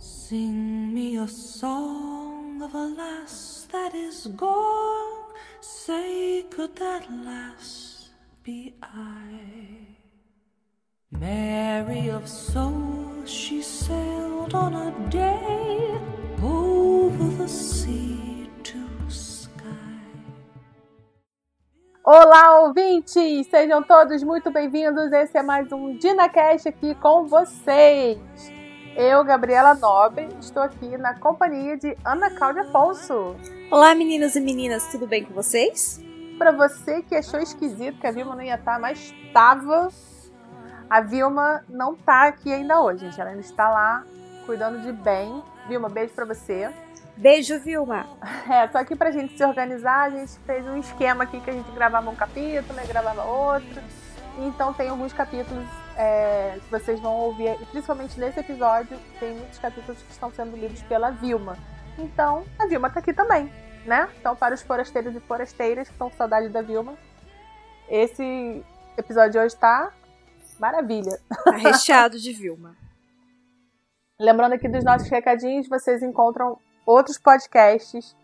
Sing me a song of a lass that is gone. Say, could that lass be I? Mary of soul, she sailed on a day over the sea to sky. Olá, ouvintes! Sejam todos muito bem-vindos. Esse é mais um DinaCast aqui com vocês. Eu, Gabriela Nobre, estou aqui na companhia de Ana Cláudia Afonso. Olá, meninos e meninas, tudo bem com vocês? Para você que achou esquisito que a Vilma não ia estar, mas estava. A Vilma não está aqui ainda hoje, gente. Ela ainda está lá cuidando de bem. Vilma, beijo para você. Beijo, Vilma. É, só que pra gente se organizar, a gente fez um esquema aqui que a gente gravava um capítulo, e gravava outro. Então tem alguns capítulos é, vocês vão ouvir, principalmente nesse episódio, tem muitos capítulos que estão sendo lidos pela Vilma. Então, a Vilma tá aqui também, né? Então, para os forasteiros e forasteiras que estão com saudade da Vilma, esse episódio de hoje tá maravilha. Tá recheado de Vilma. Lembrando aqui dos nossos recadinhos, vocês encontram outros podcasts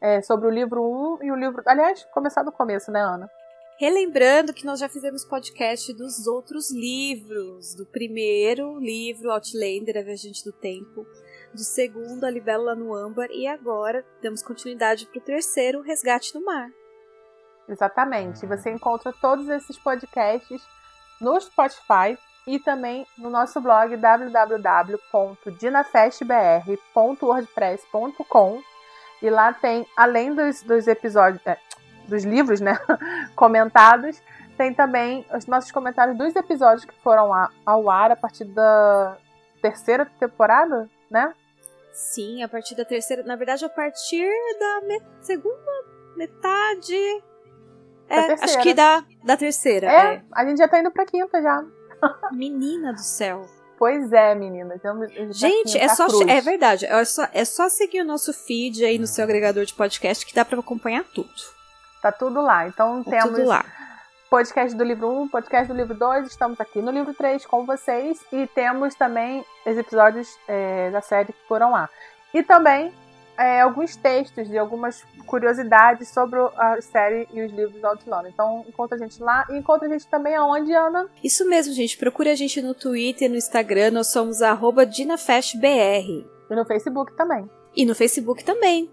é, sobre o livro 1 e o livro. Aliás, começar do começo, né, Ana? Relembrando que nós já fizemos podcast dos outros livros. Do primeiro livro, Outlander, A Viajante do Tempo. Do segundo, A Libélula no Âmbar. E agora, damos continuidade para o terceiro, Resgate no Mar. Exatamente. Você encontra todos esses podcasts no Spotify e também no nosso blog www.dinafestbr.wordpress.com e lá tem, além dos, dos episódios, é, dos livros, né, comentados, tem também os nossos comentários dos episódios que foram ao ar a partir da terceira temporada, né? Sim, a partir da terceira, na verdade a partir da me segunda metade é, acho que da, da terceira. É, é, a gente já tá indo pra quinta já. Menina do céu. Pois é, menina. Estamos, Gente, é só é verdade. É só, é só seguir o nosso feed aí no seu agregador de podcast que dá para acompanhar tudo. Tá tudo lá. Então Tá temos lá. podcast do livro 1, podcast do livro 2, estamos aqui no livro 3 com vocês e temos também os episódios é, da série que foram lá. E também é, alguns textos de algumas curiosidades sobre a série e os livros do Outlander. Então encontra a gente lá e encontra a gente também aonde, Ana? Isso mesmo, gente. Procure a gente no Twitter, no Instagram. Nós somos arroba DinaFestBR. E no Facebook também. E no Facebook também.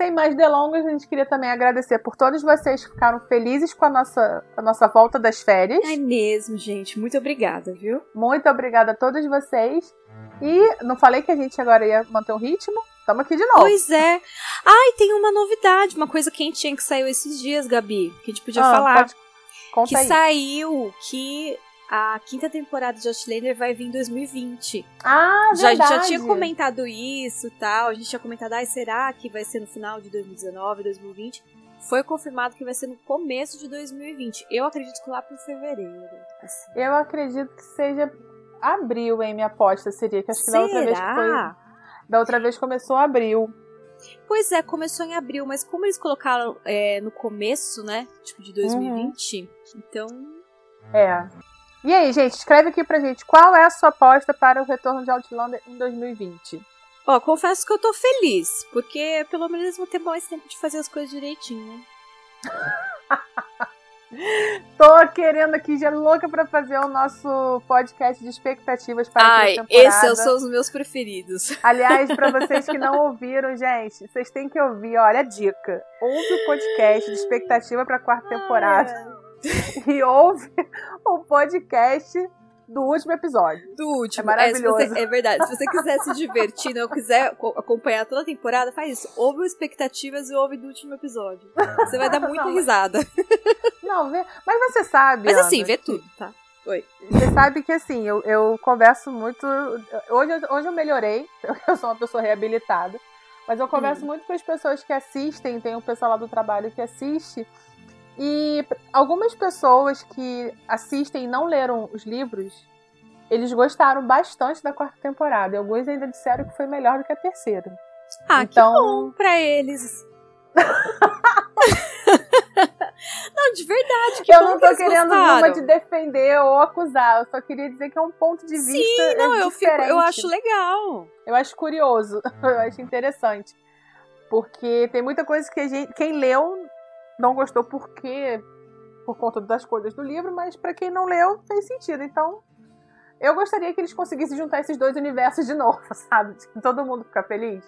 Sem mais delongas, a gente queria também agradecer por todos vocês que ficaram felizes com a nossa, a nossa volta das férias. É mesmo, gente. Muito obrigada, viu? Muito obrigada a todos vocês. E não falei que a gente agora ia manter o ritmo? Estamos aqui de novo. Pois é. Ai, tem uma novidade, uma coisa quentinha que saiu esses dias, Gabi, que a gente podia Ah, falar. pode- Conta que aí. saiu que a quinta temporada de Outlander vai vir em 2020. Ah, Já, a gente já verdade. tinha comentado isso e tal. A gente tinha comentado, ai, será que vai ser no final de 2019, 2020? Foi confirmado que vai ser no começo de 2020. Eu acredito que lá pro fevereiro. assim. Eu acredito que seja abril, hein? Minha aposta seria. Que acho que da outra vez que foi. Será? Da outra vez começou abril. Pois é, começou em abril, mas como eles colocaram é, no começo, né? Tipo, de 2020, então. É. E aí, gente, escreve aqui pra gente qual é a sua aposta para o retorno de Outlander em 2020. Ó, confesso que eu tô feliz, porque pelo menos eles vão ter mais tempo de fazer as coisas direitinho, né? Tô querendo aqui, já louca pra fazer o nosso podcast de expectativas para a Ai, quinta temporada. esses são os meus preferidos. Aliás, pra vocês que não ouviram, gente, vocês têm que ouvir, olha a dica. Ouve o podcast de expectativa pra quarta temporada e ouve o podcast do último episódio. Do último. É maravilhoso. É, você- é verdade. Se você quiser se divertir ou quiser co- acompanhar toda a temporada, faz isso. Ouve o expectativas e ouve do último episóio. Você vai dar muita Não, risada. Não, vê, mas você sabe. Mas Ana, assim, vê que- tudo, tá? Oi. Você sabe que assim, eu, eu converso muito. Hoje, eu- hoje eu melhorei, eu sou uma pessoa reabilitada. Mas eu converso muito com as pessoas que assistem, tem o pessoal lá do trabalho que assiste. E algumas pessoas que assistem e não leram os livros, eles gostaram bastante da quarta temporada. E alguns ainda disseram que foi melhor do que a terceira. Ah, Então- que bom pra eles. Não, Não, de verdade. Que eu não que tô eles querendo gostaram. nenhuma de defender ou acusar. Eu só queria dizer que é um ponto de vista Sim, não, é eu, fico, eu acho legal. Eu acho curioso, eu acho interessante. Porque tem muita coisa que a gente, quem leu não gostou porque por conta das coisas do livro, mas pra quem não leu fez sentido. Então, eu gostaria que eles conseguissem juntar esses dois universos de novo, sabe? Tipo, Todo mundo ficar feliz.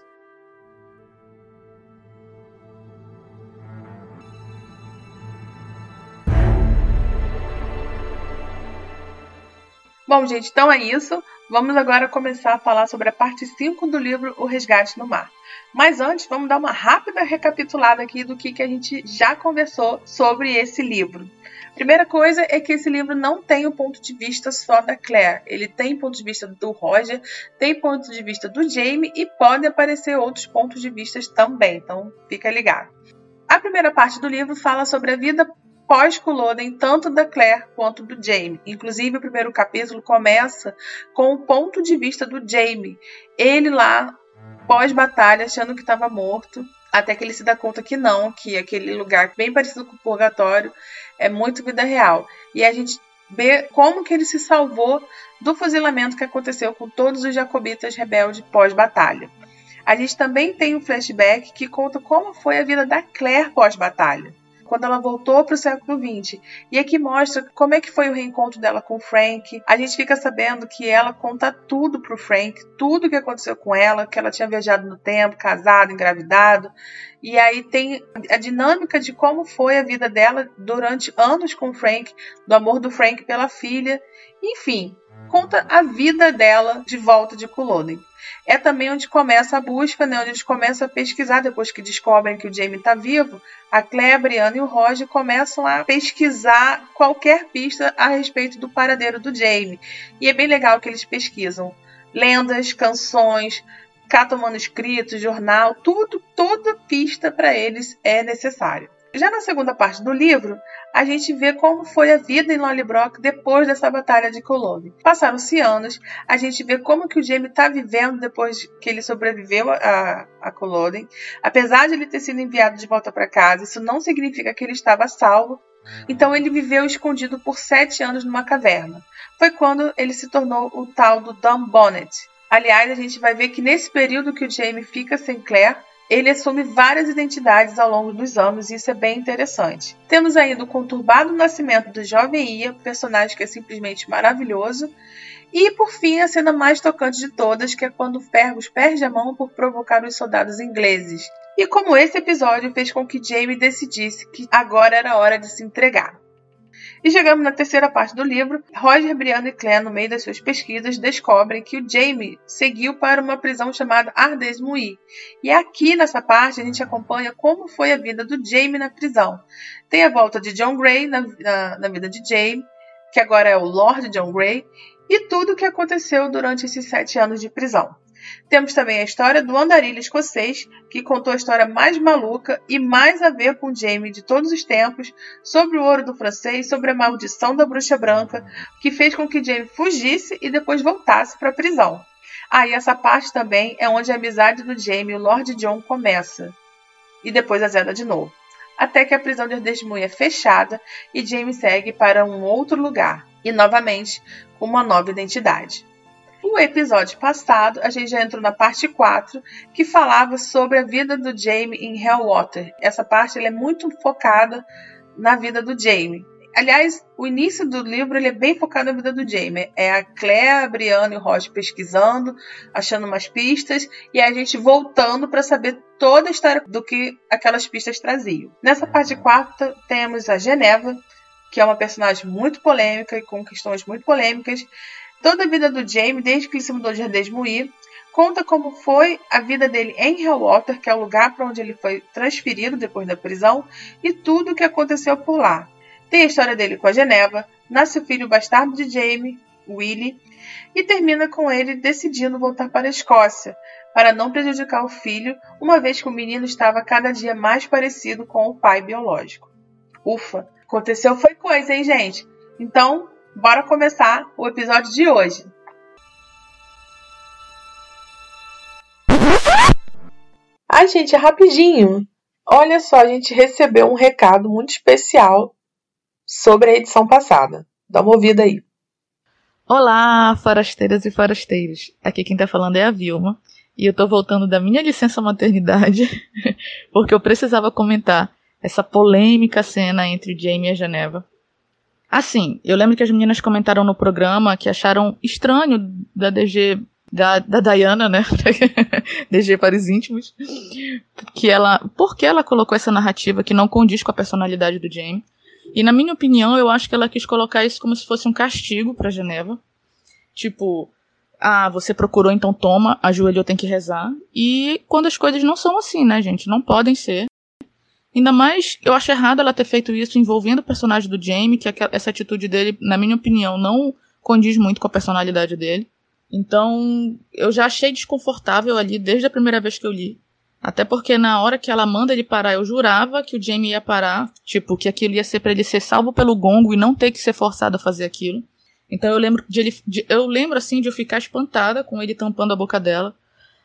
Bom, gente, então é isso. Vamos agora começar a falar sobre a parte 5 do livro O Resgate no Mar. Mas antes, vamos dar uma rápida recapitulada aqui do que, que a gente já conversou sobre esse livro. Primeira coisa é que esse livro não tem o ponto de vista só da Claire. Ele tem ponto de vista do Roger, tem ponto de vista do Jamie e podem aparecer outros pontos de vista também. Então, fica ligado. A primeira parte do livro fala sobre a vida pós-Culloden, tanto da Claire quanto do Jamie. Inclusive, o primeiro capítulo começa com o ponto de vista do Jamie. Ele lá, pós-batalha, achando que estava morto, até que ele se dá conta que não, que aquele lugar bem parecido com o purgatório é muito vida real. E a gente vê como que ele se salvou do fuzilamento que aconteceu com todos os jacobitas rebeldes pós-batalha. A gente também tem um flashback que conta como foi a vida da Claire pós-batalha quando ela voltou para o século XX. E aqui mostra como é que foi o reencontro dela com o Frank. A gente fica sabendo que ela conta tudo pro Frank, tudo o que aconteceu com ela, que ela tinha viajado no tempo, casado, engravidado. E aí tem a dinâmica de como foi a vida dela durante anos com o Frank, do amor do Frank pela filha. Enfim, conta a vida dela de volta de Culloden. É também onde começa a busca, né? onde eles começam a pesquisar, depois que descobrem que o Jamie está vivo, a Claire, a Brianna e o Roger começam a pesquisar qualquer pista a respeito do paradeiro do Jamie. E é bem legal que eles pesquisam lendas, canções, catam manuscritos, jornal, tudo, toda pista para eles é necessária. Já na segunda parte do livro, a gente vê como foi a vida em Lollybrook depois dessa batalha de Culloden. Passaram-se anos, a gente vê como que o Jamie está vivendo depois que ele sobreviveu a, a. Apesar de ele ter sido enviado de volta para casa, isso não significa que ele estava salvo. Então ele viveu escondido por sete anos numa caverna. Foi quando ele se tornou o tal do Dumb Bonnet. Aliás, a gente vai ver que nesse período que o Jamie fica sem Claire, ele assume várias identidades ao longo dos anos e isso é bem interessante. Temos ainda o conturbado nascimento do jovem Ia, personagem que é simplesmente maravilhoso. E por fim, a cena mais tocante de todas, que é quando Fergus perde a mão por provocar os soldados ingleses. E como esse episódio fez com que Jamie decidisse que agora era hora de se entregar. E chegamos na terceira parte do livro. Roger, Brianna e Claire, no meio das suas pesquisas, descobrem que o Jamie seguiu para uma prisão chamada Ardes Mui. E aqui nessa parte a gente acompanha como foi a vida do Jamie na prisão. Tem a volta de John Gray na, na, na vida de Jamie, que agora é o Lord John Gray, e tudo o que aconteceu durante esses sete anos de prisão. Temos também a história do andarilho escocês, que contou a história mais maluca e mais a ver com Jamie de todos os tempos, sobre o ouro do francês, sobre a maldição da bruxa branca, que fez com que Jamie fugisse e depois voltasse para a prisão. Ah, essa parte também é onde a amizade do Jamie e o Lord John começa. E depois azeda de novo. Até que a prisão de Ardesmui é fechada e Jamie segue para um outro lugar. E novamente com uma nova identidade. No episódio passado, a gente já entrou na parte 4, que falava sobre a vida do Jamie em Hellwater. Essa parte é muito focada na vida do Jamie. Aliás, o início do livro ele é bem focado na vida do Jamie. É a Claire, a Brianna e o Roger pesquisando, achando umas pistas, e a gente voltando para saber toda a história do que aquelas pistas traziam. Nessa parte 4, temos a Geneva, que é uma personagem muito polêmica e com questões muito polêmicas. Toda a vida do Jamie, desde que ele se mudou de Ardesmuir, conta como foi a vida dele em Hellwater, que é o lugar para onde ele foi transferido depois da prisão, e tudo o que aconteceu por lá. Tem a história dele com a Geneva, nasce o filho bastardo de Jamie, Willie, e termina com ele decidindo voltar para a Escócia, para não prejudicar o filho, uma vez que o menino estava cada dia mais parecido com o pai biológico. Ufa, aconteceu foi coisa, hein, gente? Então, bora começar o episódio de hoje. Ai, gente, é rapidinho. Olha só, a gente recebeu um recado muito especial sobre a edição passada. Dá uma ouvida aí. Olá, forasteiras e forasteiros. Aqui quem tá falando é a Vilma. E eu tô voltando da minha licença maternidade, porque eu precisava comentar essa polêmica cena entre Jamie e a Geneva. Assim, eu lembro que as meninas comentaram no programa que acharam estranho da DG da, da Diana, né? DG para os íntimos. Que ela. Por que ela colocou essa narrativa que não condiz com a personalidade do Jamie? E na minha opinião, eu acho que ela quis colocar isso como se fosse um castigo para Geneva. Tipo, ah, você procurou, então toma, ajoelhou, tem que rezar. E quando as coisas não são assim, né, gente? Não podem ser. Ainda mais, eu acho errado ela ter feito isso envolvendo o personagem do Jamie, que essa atitude dele, na minha opinião, não condiz muito com a personalidade dele. Então, eu já achei desconfortável ali desde a primeira vez que eu li. Até porque na hora que ela manda ele parar, eu jurava que o Jamie ia parar, tipo, que aquilo ia ser para ele ser salvo pelo gongo e não ter que ser forçado a fazer aquilo. Então eu lembro de ele, de, eu lembro assim de eu ficar espantada com ele tampando a boca dela.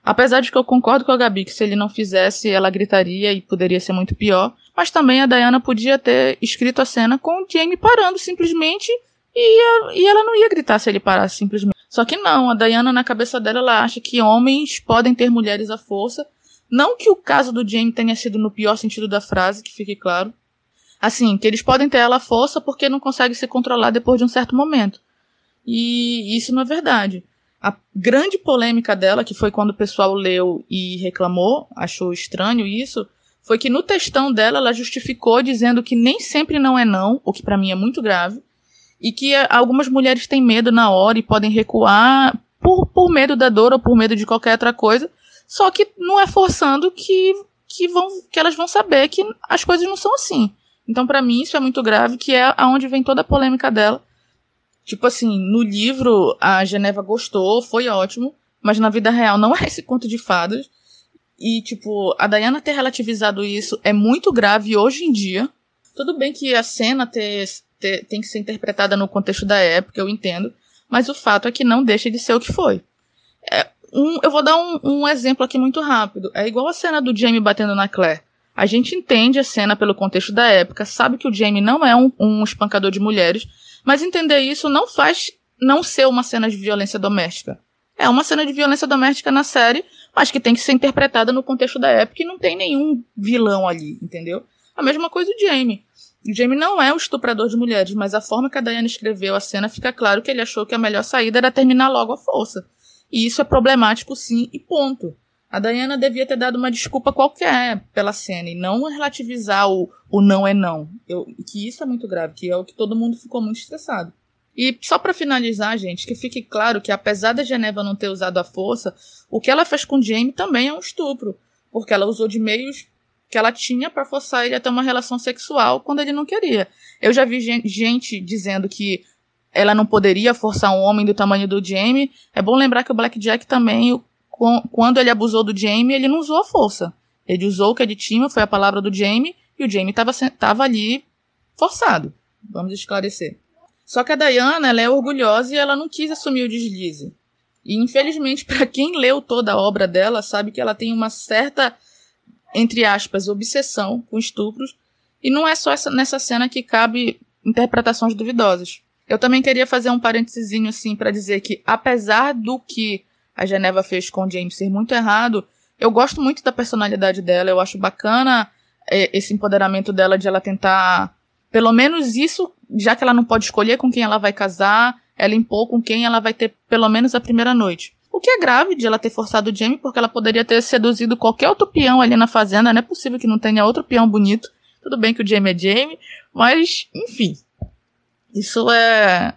Apesar de que eu concordo com a Gabi que se ele não fizesse, ela gritaria e poderia ser muito pior. Mas também a Diana podia ter escrito a cena com o Jamie parando simplesmente e, e ela não ia gritar se ele parasse simplesmente. Só que não, a Diana na cabeça dela ela acha que homens podem ter mulheres à força. Não que o caso do Jamie tenha sido no pior sentido da frase, que fique claro. Assim, que eles podem ter ela à força porque não conseguem se controlar depois de um certo momento. E isso não é verdade. A grande polêmica dela, que foi quando o pessoal leu e reclamou, achou estranho isso, foi que no textão dela ela justificou dizendo que nem sempre não é não, o que para mim é muito grave, e que algumas mulheres têm medo na hora e podem recuar por, por medo da dor ou por medo de qualquer outra coisa, só que não é forçando que, que, vão, que elas vão saber que as coisas não são assim. Então, para mim, isso é muito grave, que é aonde vem toda a polêmica dela, Tipo assim, no livro a Geneva gostou, foi ótimo, mas na vida real não é esse conto de fadas. E, tipo, a Diana ter relativizado isso é muito grave hoje em dia. Tudo bem que a cena ter, ter, tem que ser interpretada no contexto da época, eu entendo. Mas o fato é que não deixa de ser o que foi. É, um, eu vou dar um, um exemplo aqui muito rápido. É igual a cena do Jamie batendo na Claire. A gente entende a cena pelo contexto da época, sabe que o Jamie não é um, um espancador de mulheres, mas entender isso não faz não ser uma cena de violência doméstica. É uma cena de violência doméstica na série, mas que tem que ser interpretada no contexto da época e não tem nenhum vilão ali, entendeu? A mesma coisa o Jamie. O Jamie não é o estuprador de mulheres, mas a forma que a Diana escreveu a cena fica claro que ele achou que a melhor saída era terminar logo a força. E isso é problemático sim, e ponto. A Diana devia ter dado uma desculpa qualquer pela cena e não relativizar o, o não é não. Eu, que isso é muito grave, que é o que todo mundo ficou muito estressado. E só para finalizar, gente, que fique claro que apesar da Geneva não ter usado a força, o que ela fez com Jamie também é um estupro, porque ela usou de meios que ela tinha para forçar ele a ter uma relação sexual quando ele não queria. Eu já vi gente dizendo que ela não poderia forçar um homem do tamanho do Jamie. É bom lembrar que o Blackjack também, quando ele abusou do Jamie, ele não usou a força. Ele usou o que ele tinha, foi a palavra do Jamie, e o Jamie estava ali forçado. Vamos esclarecer. Só que a Diana, ela é orgulhosa e ela não quis assumir o deslize. E infelizmente, para quem leu toda a obra dela, sabe que ela tem uma certa, entre aspas, obsessão com estupros. E não é só essa, nessa cena que cabe interpretações duvidosas. Eu também queria fazer um parênteses assim para dizer que, apesar do que a Geneva fez com o James ser muito errado, eu gosto muito da personalidade dela, eu acho bacana é, esse empoderamento dela de ela tentar, pelo menos isso, já que ela não pode escolher com quem ela vai casar, ela impor com quem ela vai ter pelo menos a primeira noite. O que é grave de ela ter forçado o Jamie, porque ela poderia ter seduzido qualquer outro peão ali na fazenda, não é possível que não tenha outro peão bonito. Tudo bem que o Jamie é Jamie, mas, enfim. Isso é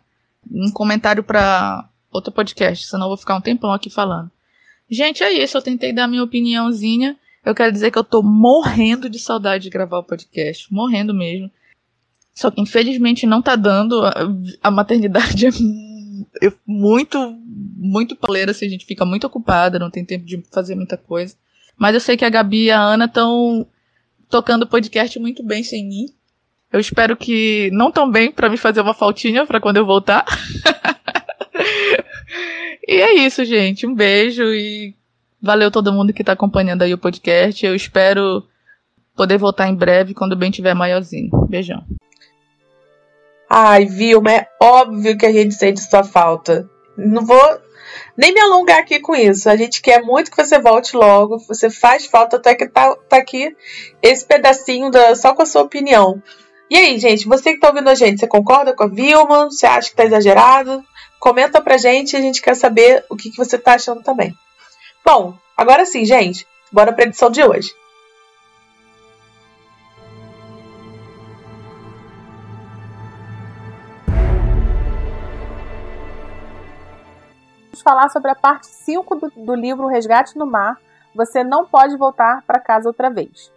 um comentário para outro podcast, senão eu vou ficar um tempão aqui falando. Gente, é isso. Eu tentei dar minha opiniãozinha. Eu quero dizer que eu tô morrendo de saudade de gravar o podcast. Morrendo mesmo. Só que infelizmente não tá dando. A, maternidade é muito, muito paleira, assim, a gente fica muito ocupada, não tem tempo de fazer muita coisa. Mas eu sei que a Gabi e a Ana estão tocando o podcast muito bem sem mim. Eu espero que não tão bem para me fazer uma faltinha para quando eu voltar. e é isso, gente. Um beijo e valeu todo mundo que tá acompanhando aí o podcast. Eu espero poder voltar em breve quando o bem tiver maiorzinho. Beijão. Ai, Vilma, é óbvio que a gente sente sua falta. Não vou nem me alongar aqui com isso. A gente quer muito que você volte logo. Você faz falta até que tá, tá aqui esse pedacinho da, só com a sua opinião. E aí, gente, você que tá ouvindo a gente, você concorda com a Vilma? Você acha que tá exagerado? Comenta pra gente, a gente quer saber o que, que você tá achando também. Bom, agora sim, gente, bora pra edição de hoje. Vamos falar sobre a parte 5 do, do livro Resgate no Mar. Você não pode voltar para casa outra vez.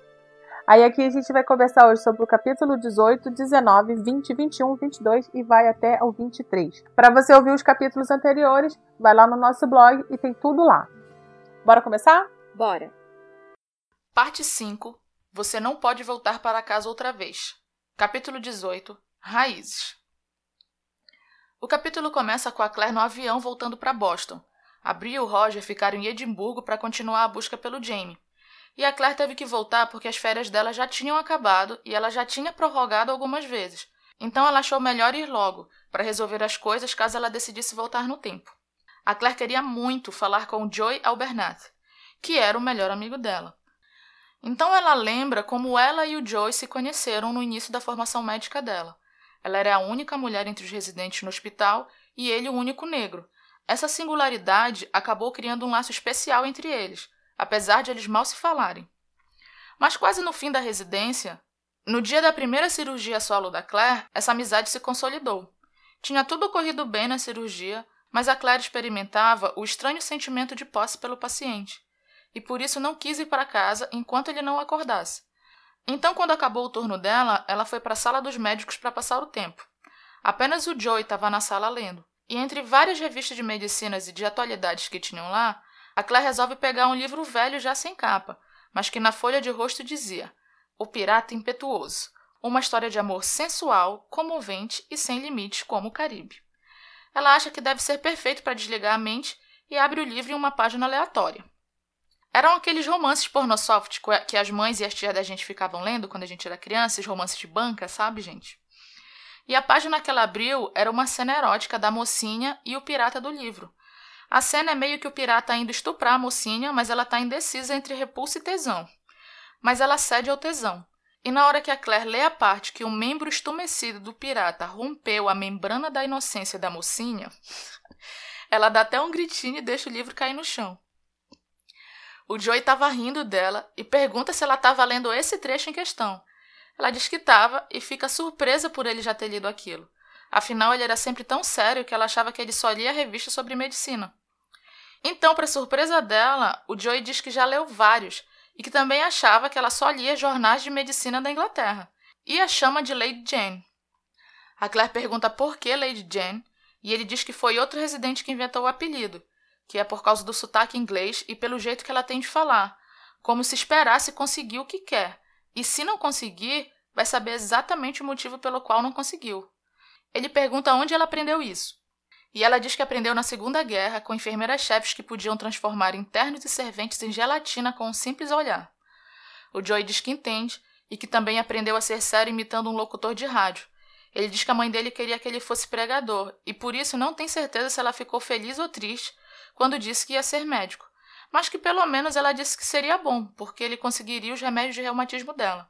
Aí aqui a gente vai conversar hoje sobre o capítulo 18, 19, 20, 21, 22 e vai até o 23. Para você ouvir os capítulos anteriores, vai lá no nosso blog e tem tudo lá. Bora começar? Bora. Parte 5. Você não pode voltar para casa outra vez. Capítulo 18. Raízes. O capítulo começa com a Claire no avião voltando para Boston. A Brie e o Roger ficaram em Edimburgo para continuar a busca pelo Jamie. E a Claire teve que voltar porque as férias dela já tinham acabado e ela já tinha prorrogado algumas vezes. Então ela achou melhor ir logo, para resolver as coisas caso ela decidisse voltar no tempo. A Claire queria muito falar com Joy Albernat, que era o melhor amigo dela. Então ela lembra como ela e o Joy se conheceram no início da formação médica dela. Ela era a única mulher entre os residentes no hospital e ele o único negro. Essa singularidade acabou criando um laço especial entre eles, apesar de eles mal se falarem. Mas quase no fim da residência, no dia da primeira cirurgia solo da Claire, essa amizade se consolidou. Tinha tudo ocorrido bem na cirurgia, mas a Claire experimentava o estranho sentimento de posse pelo paciente, e por isso não quis ir para casa enquanto ele não acordasse. Então, quando acabou o turno dela, ela foi para a sala dos médicos para passar o tempo. Apenas o Joey estava na sala lendo, e entre várias revistas de medicinas e de atualidades que tinham lá, a Claire resolve pegar um livro velho já sem capa, mas que na folha de rosto dizia: O Pirata Impetuoso. Uma história de amor sensual, comovente e sem limites, como o Caribe. Ela acha que deve ser perfeito para desligar a mente e abre o livro em uma página aleatória. Eram aqueles romances pornosoft que as mães e as tias da gente ficavam lendo quando a gente era criança, esses romances de banca, sabe, gente? E a página que ela abriu era uma cena erótica da mocinha e o pirata do livro, a cena é meio que o pirata indo estuprar a mocinha, mas ela está indecisa entre repulsa e tesão. Mas ela cede ao tesão. E na hora que a Claire lê a parte que o membro estumecido do pirata rompeu a membrana da inocência da mocinha, ela dá até um gritinho e deixa o livro cair no chão. O Joey estava rindo dela e pergunta se ela estava lendo esse trecho em questão. Ela diz que estava e fica surpresa por ele já ter lido aquilo. Afinal, ele era sempre tão sério que ela achava que ele só lia revista sobre medicina. Então, para surpresa dela, o Joey diz que já leu vários e que também achava que ela só lia jornais de medicina da Inglaterra e a chama de Lady Jane. A Claire pergunta por que Lady Jane e ele diz que foi outro residente que inventou o apelido, que é por causa do sotaque inglês e pelo jeito que ela tem de falar, como se esperasse conseguir o que quer, e se não conseguir, vai saber exatamente o motivo pelo qual não conseguiu. Ele pergunta onde ela aprendeu isso. E ela diz que aprendeu na Segunda Guerra com enfermeiras-chefes que podiam transformar internos e serventes em gelatina com um simples olhar. O Joey diz que entende e que também aprendeu a ser sério imitando um locutor de rádio. Ele diz que a mãe dele queria que ele fosse pregador e por isso não tem certeza se ela ficou feliz ou triste quando disse que ia ser médico, mas que pelo menos ela disse que seria bom, porque ele conseguiria os remédios de reumatismo dela.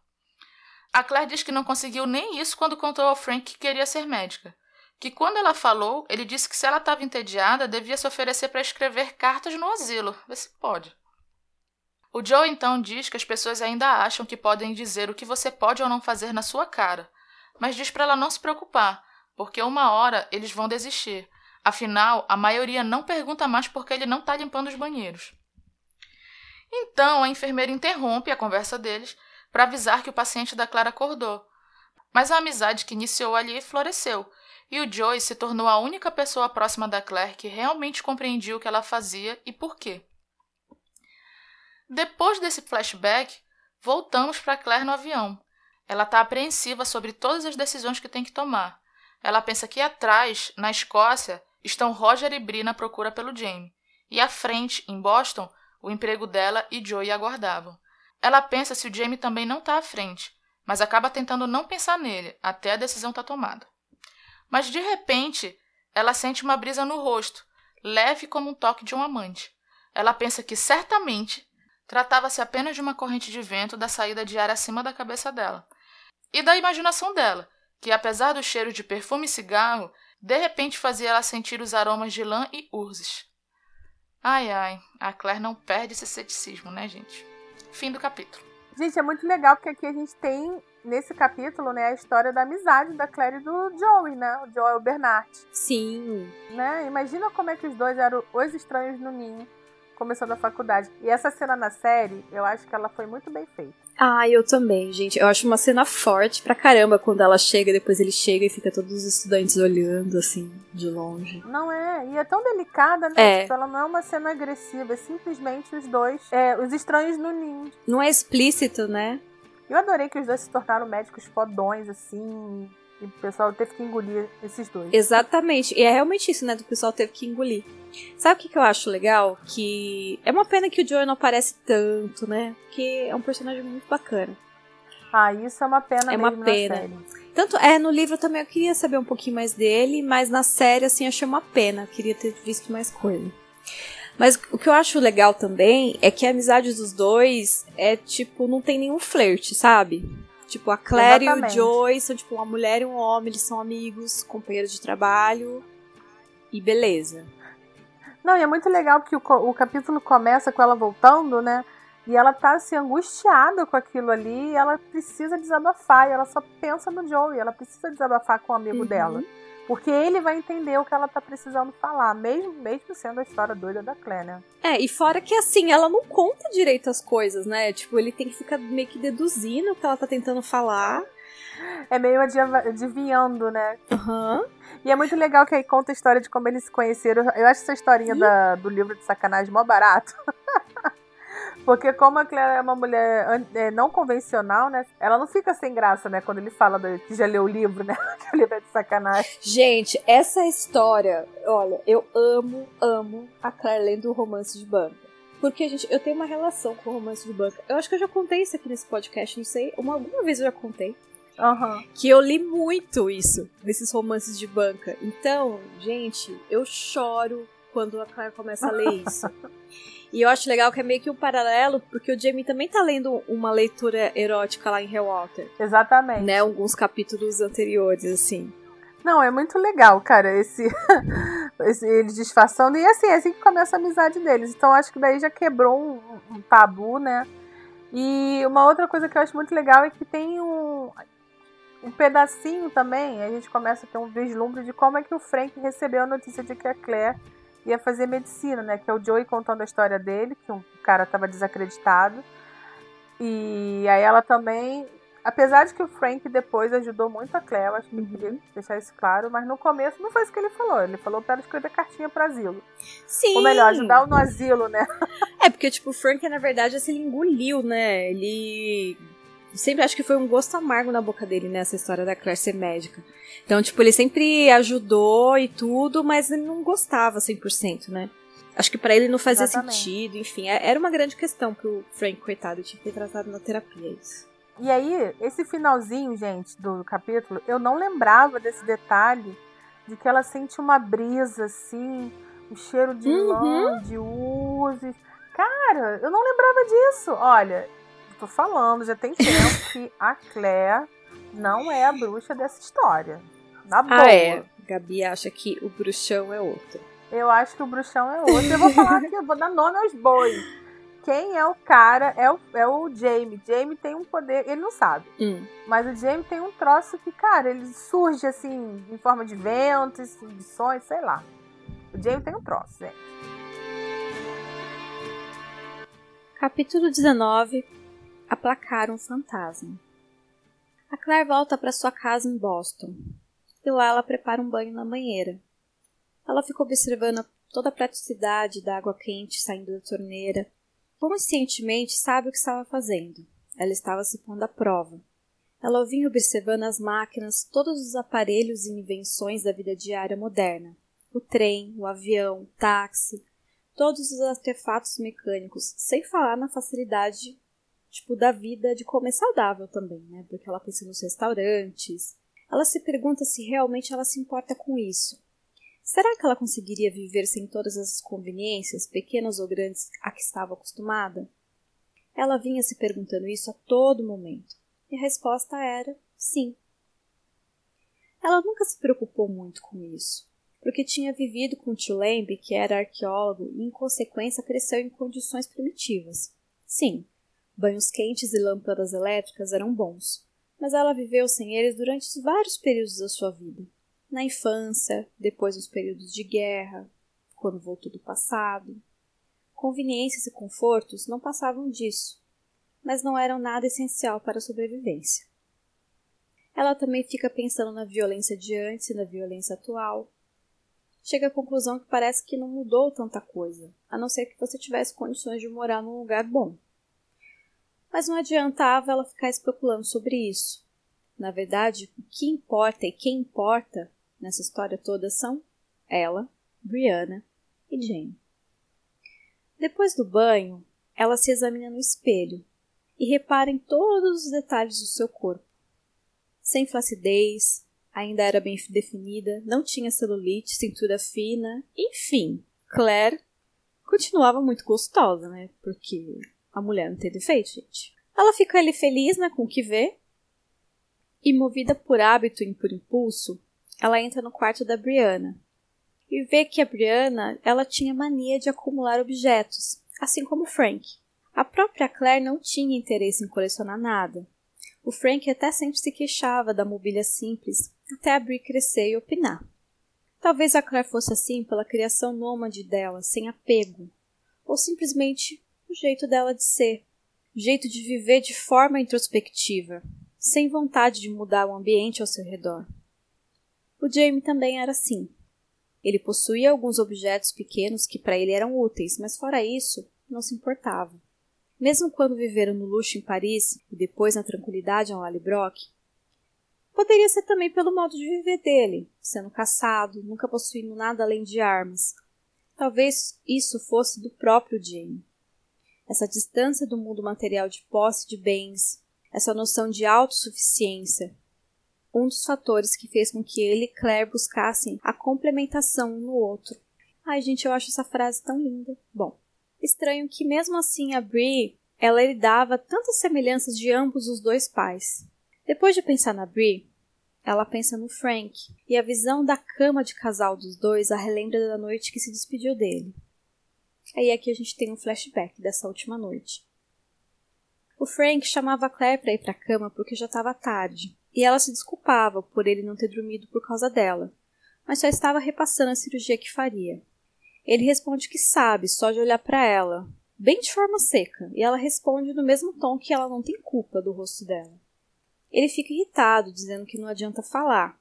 A Claire diz que não conseguiu nem isso quando contou ao Frank que queria ser médica que quando ela falou, ele disse que se ela estava entediada, devia se oferecer para escrever cartas no asilo. Vê se pode. O Joe então diz que as pessoas ainda acham que podem dizer o que você pode ou não fazer na sua cara, mas diz para ela não se preocupar, porque uma hora eles vão desistir. Afinal, a maioria não pergunta mais porque ele não está limpando os banheiros. Então a enfermeira interrompe a conversa deles para avisar que o paciente da Clara acordou. Mas a amizade que iniciou ali floresceu e o Joey se tornou a única pessoa próxima da Claire que realmente compreendia o que ela fazia e por quê. Depois desse flashback, voltamos para Claire no avião. Ela está apreensiva sobre todas as decisões que tem que tomar. Ela pensa que atrás, na Escócia, estão Roger e Bri na procura pelo Jamie, e à frente, em Boston, o emprego dela e Joey aguardavam. Ela pensa se o Jamie também não está à frente, mas acaba tentando não pensar nele até a decisão estar tá tomada. Mas de repente ela sente uma brisa no rosto, leve como um toque de um amante. Ela pensa que certamente tratava-se apenas de uma corrente de vento da saída de ar acima da cabeça dela. E da imaginação dela, que apesar do cheiro de perfume e cigarro, de repente fazia ela sentir os aromas de lã e urzes. Ai ai, a Claire não perde esse ceticismo, né, gente? Fim do capítulo. Gente, é muito legal porque aqui a gente tem nesse capítulo, né, a história da amizade da Claire e do Joey, né? O Joey o Bernard. Sim. Né? Imagina como é que os dois eram os estranhos no ninho começando a faculdade. E essa cena na série, eu acho que ela foi muito bem feita. Ah, eu também, gente. Eu acho uma cena forte pra caramba quando ela chega, depois ele chega e fica todos os estudantes olhando, assim, de longe. Não é? E é tão delicada, né? É. Tipo, ela não é uma cena agressiva, é simplesmente os dois, é, os estranhos no ninho. Não é explícito, né? Eu adorei que os dois se tornaram médicos fodões, assim. E o pessoal teve que engolir esses dois. Exatamente. E é realmente isso, né? Do pessoal teve que engolir. Sabe o que, que eu acho legal? Que é uma pena que o Joey não aparece tanto, né? Porque é um personagem muito bacana. Ah, isso é uma pena É uma pena. Tanto é, no livro também eu queria saber um pouquinho mais dele, mas na série, assim, achei uma pena. Eu queria ter visto mais coisa. Mas o que eu acho legal também é que a amizade dos dois é tipo, não tem nenhum flerte, sabe? Tipo, a Claire Exatamente. e o Joey são tipo uma mulher e um homem, eles são amigos, companheiros de trabalho. E beleza. Não, e é muito legal que o, o capítulo começa com ela voltando, né? E ela tá assim, angustiada com aquilo ali, e ela precisa desabafar, e ela só pensa no Joey, ela precisa desabafar com o amigo Uhum. dela. Porque ele vai entender o que ela tá precisando falar, mesmo, mesmo sendo a história doida da Claire, né? É, e fora que assim, ela não conta direito as coisas, né? Tipo, ele tem que ficar meio que deduzindo o que ela tá tentando falar. É meio adivinhando, né? Aham. E é muito legal que aí conta a história de como eles se conheceram. Eu acho essa historinha da- do livro de sacanagem mó barato. Porque como a Claire é uma mulher é, não convencional, né? Ela não fica sem graça, né? Quando ele fala do- que já leu o livro, né? Que o livro é de sacanagem. Gente, essa história, olha, eu amo, amo a Claire lendo o romance de banca. Porque, gente, eu tenho uma relação com o romance de banca. Eu acho que eu já contei isso aqui nesse podcast, não sei. Uma, alguma vez eu já contei. Aham. Que eu li muito isso, nesses romances de banca. Então, gente, eu choro quando a Claire começa a ler isso. e eu acho legal que é meio que um paralelo, porque o Jamie também tá lendo uma leitura erótica lá em Hellwater. Exatamente. Né? Alguns capítulos anteriores, assim. Não, é muito legal, cara, esse, esse eles disfarçando. E assim, é assim que começa a amizade deles. Então acho que daí já quebrou um, um tabu, né? E uma outra coisa que eu acho muito legal é que tem um, um pedacinho também, a gente começa a ter um vislumbre de como é que o Frank recebeu a notícia de que a Claire ia fazer medicina, né? Que é o Joey contando a história dele, que o cara estava desacreditado. E aí ela também Apesar de que o Frank depois ajudou muito a eu acho que eu queria deixar isso claro, mas no começo não foi isso que ele falou. Ele falou para ela escrever cartinha pro asilo. Sim. Ou melhor, ajudar no asilo, né? É, porque, tipo, o Frank, na verdade, assim, ele engoliu, né? Ele. Sempre acho que foi um gosto amargo na boca dele, né? Essa história da Claire ser médica. Então, tipo, ele sempre ajudou e tudo, mas ele não gostava 100%, né? Acho que pra ele não fazia Exatamente. sentido, enfim. é- Era uma grande questão pro Frank, coitado, tinha que ter tratado na terapia isso. E aí, esse finalzinho, gente, do capítulo, eu não lembrava desse detalhe de que ela sente uma brisa, assim, um cheiro de Uhum. lã, de uses. Cara, eu não lembrava disso. Olha, tô falando, já tem tempo que a Claire não é a bruxa dessa história. Na boa. Ah, é. Gabi acha que o bruxão é outro. Eu acho que o bruxão é outro. Eu vou falar aqui, eu vou dar nome aos bois. Quem é o cara é o, é o Jamie. Jamie tem um poder, ele não sabe. Hum. Mas o Jamie tem um troço que, cara, ele surge assim, em forma de ventos, de sonhos, sei lá. O Jamie tem um troço, gente. Capítulo 19 Aplacar um fantasma. A Claire volta para sua casa em Boston. E lá ela prepara um banho na banheira. Ela fica observando toda a praticidade da água quente saindo da torneira. Conscientemente sabe o que estava fazendo. Ela estava se pondo à prova. Ela vinha observando as máquinas, todos os aparelhos e invenções da vida diária moderna. O trem, o avião, o táxi, todos os artefatos mecânicos, sem falar na facilidade tipo da vida de comer saudável também, né? Porque ela pensa nos restaurantes. Ela se pergunta se realmente ela se importa com isso. Será que ela conseguiria viver sem todas essas conveniências, pequenas ou grandes, a que estava acostumada? Ela vinha se perguntando isso a todo momento, e a resposta era sim. Ela nunca se preocupou muito com isso, porque tinha vivido com o tio Lembe, que era arqueólogo, e em consequência cresceu em condições primitivas. Sim, banhos quentes e lâmpadas elétricas eram bons, mas ela viveu sem eles durante vários períodos da sua vida. Na infância, depois nos períodos de guerra, quando voltou do passado. Conveniências e confortos não passavam disso, mas não eram nada essencial para a sobrevivência. Ela também fica pensando na violência de antes e na violência atual. Chega à conclusão que parece que não mudou tanta coisa, a não ser que você tivesse condições de morar num lugar bom. Mas não adiantava ela ficar especulando sobre isso. Na verdade, o que importa e quem importa nessa história toda são ela, Brianna e Jane. Depois do banho, ela se examina no espelho e repara em todos os detalhes do seu corpo. Sem flacidez, ainda era bem definida, não tinha celulite, cintura fina, enfim, Claire continuava muito gostosa, né? Porque a mulher não tem defeito, gente. Ela fica ali feliz, né, com o que vê. E movida por hábito e por impulso, ela entra no quarto da Brianna e vê que a Brianna ela tinha mania de acumular objetos, assim como Frank. A própria Claire não tinha interesse em colecionar nada. O Frank até sempre se queixava da mobília simples, até a Brie crescer e opinar. Talvez a Claire fosse assim pela criação nômade dela, sem apego, ou simplesmente o jeito dela de ser, jeito de viver de forma introspectiva, sem vontade de mudar o ambiente ao seu redor. O Jamie também era assim. Ele possuía alguns objetos pequenos que para ele eram úteis, mas fora isso, não se importava. Mesmo quando viveram no luxo em Paris e depois na tranquilidade em Lallybroch, poderia ser também pelo modo de viver dele, sendo caçado, nunca possuindo nada além de armas. Talvez isso fosse do próprio Jamie. Essa distância do mundo material de posse de bens, essa noção de autossuficiência, um dos fatores que fez com que ele e Claire buscassem a complementação um no outro. Ai, gente, eu acho essa frase tão linda. Bom, estranho que mesmo assim a Brie, ela herdava tantas semelhanças de ambos os dois pais. Depois de pensar na Brie, ela pensa no Frank, e a visão da cama de casal dos dois a relembra da noite que se despediu dele. Aí aqui a gente tem um flashback dessa última noite. O Frank chamava a Claire para ir para a cama porque já estava tarde, e ela se desculpava por ele não ter dormido por causa dela, mas só estava repassando a cirurgia que faria. Ele responde que sabe, só de olhar para ela, bem de forma seca, e ela responde no mesmo tom que ela não tem culpa do rosto dela. Ele fica irritado, dizendo que não adianta falar,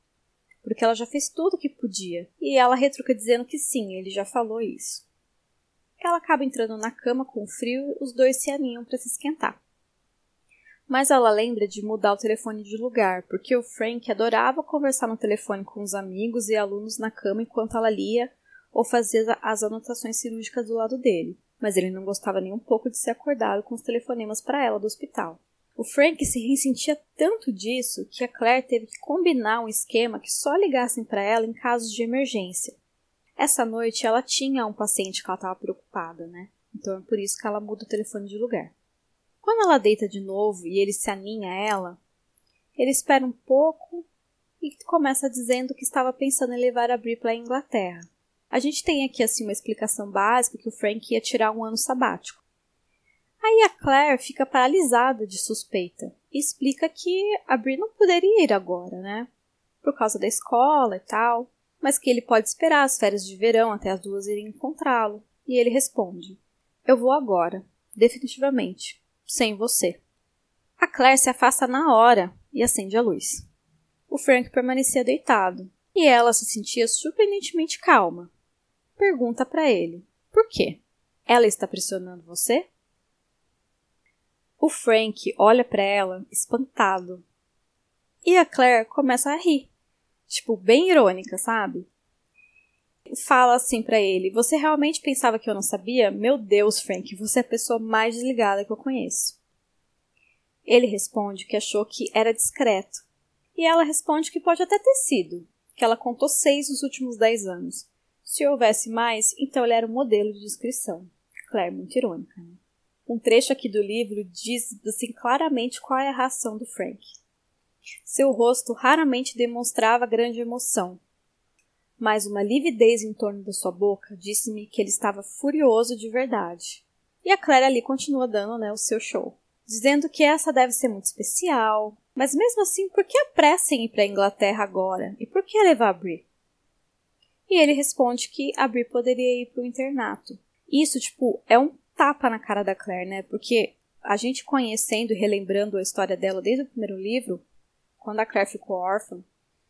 porque ela já fez tudo o que podia, e ela retruca dizendo que sim, ele já falou isso. Ela acaba entrando na cama com frio e os dois se aninham para se esquentar mas ela lembra de mudar o telefone de lugar, porque o Frank adorava conversar no telefone com os amigos e alunos na cama enquanto ela lia ou fazia as anotações cirúrgicas do lado dele, mas ele não gostava nem um pouco de ser acordado com os telefonemas para ela do hospital. O Frank se ressentia tanto disso que a Claire teve que combinar um esquema que só ligassem para ela em casos de emergência. Essa noite ela tinha um paciente que ela estava preocupada, né? Então é por isso que ela muda o telefone de lugar. Quando ela deita de novo e ele se aninha a ela, ele espera um pouco e começa dizendo que estava pensando em levar a Brie para a Inglaterra. A gente tem aqui assim uma explicação básica que o Frank ia tirar um ano sabático. Aí a Claire fica paralisada de suspeita e explica que a Brie não poderia ir agora, né? Por causa da escola e tal, mas que ele pode esperar as férias de verão até as duas irem encontrá-lo. E ele responde: Eu vou agora, definitivamente sem você. A Claire se afasta na hora e acende a luz. O Frank permanecia deitado e ela se sentia surpreendentemente calma. Pergunta para ele: Por quê? Ela está pressionando você? O Frank olha para ela, espantado. E a Claire começa a rir. Tipo, bem irônica, sabe? Fala assim para ele: Você realmente pensava que eu não sabia? Meu Deus, Frank, você é a pessoa mais desligada que eu conheço. Ele responde que achou que era discreto, E ela responde que pode até ter sido, que ela contou seis nos últimos dez anos. Se houvesse mais, então ele era um modelo de descrição. Claire, muito irônica, né? Um trecho aqui do livro diz assim claramente qual é a reação do Frank. Seu rosto raramente demonstrava grande emoção, mas uma lividez em torno da sua boca disse-me que ele estava furioso de verdade. E a Claire ali continua dando né, o seu show, dizendo que essa deve ser muito especial, mas mesmo assim, por que apressa em ir para a Inglaterra agora? E por que levar a Brie? E ele responde que a Brie poderia ir para o internato. Isso, tipo, é um tapa na cara da Claire, né? Porque a gente conhecendo e relembrando a história dela desde o primeiro livro, quando a Claire ficou órfã,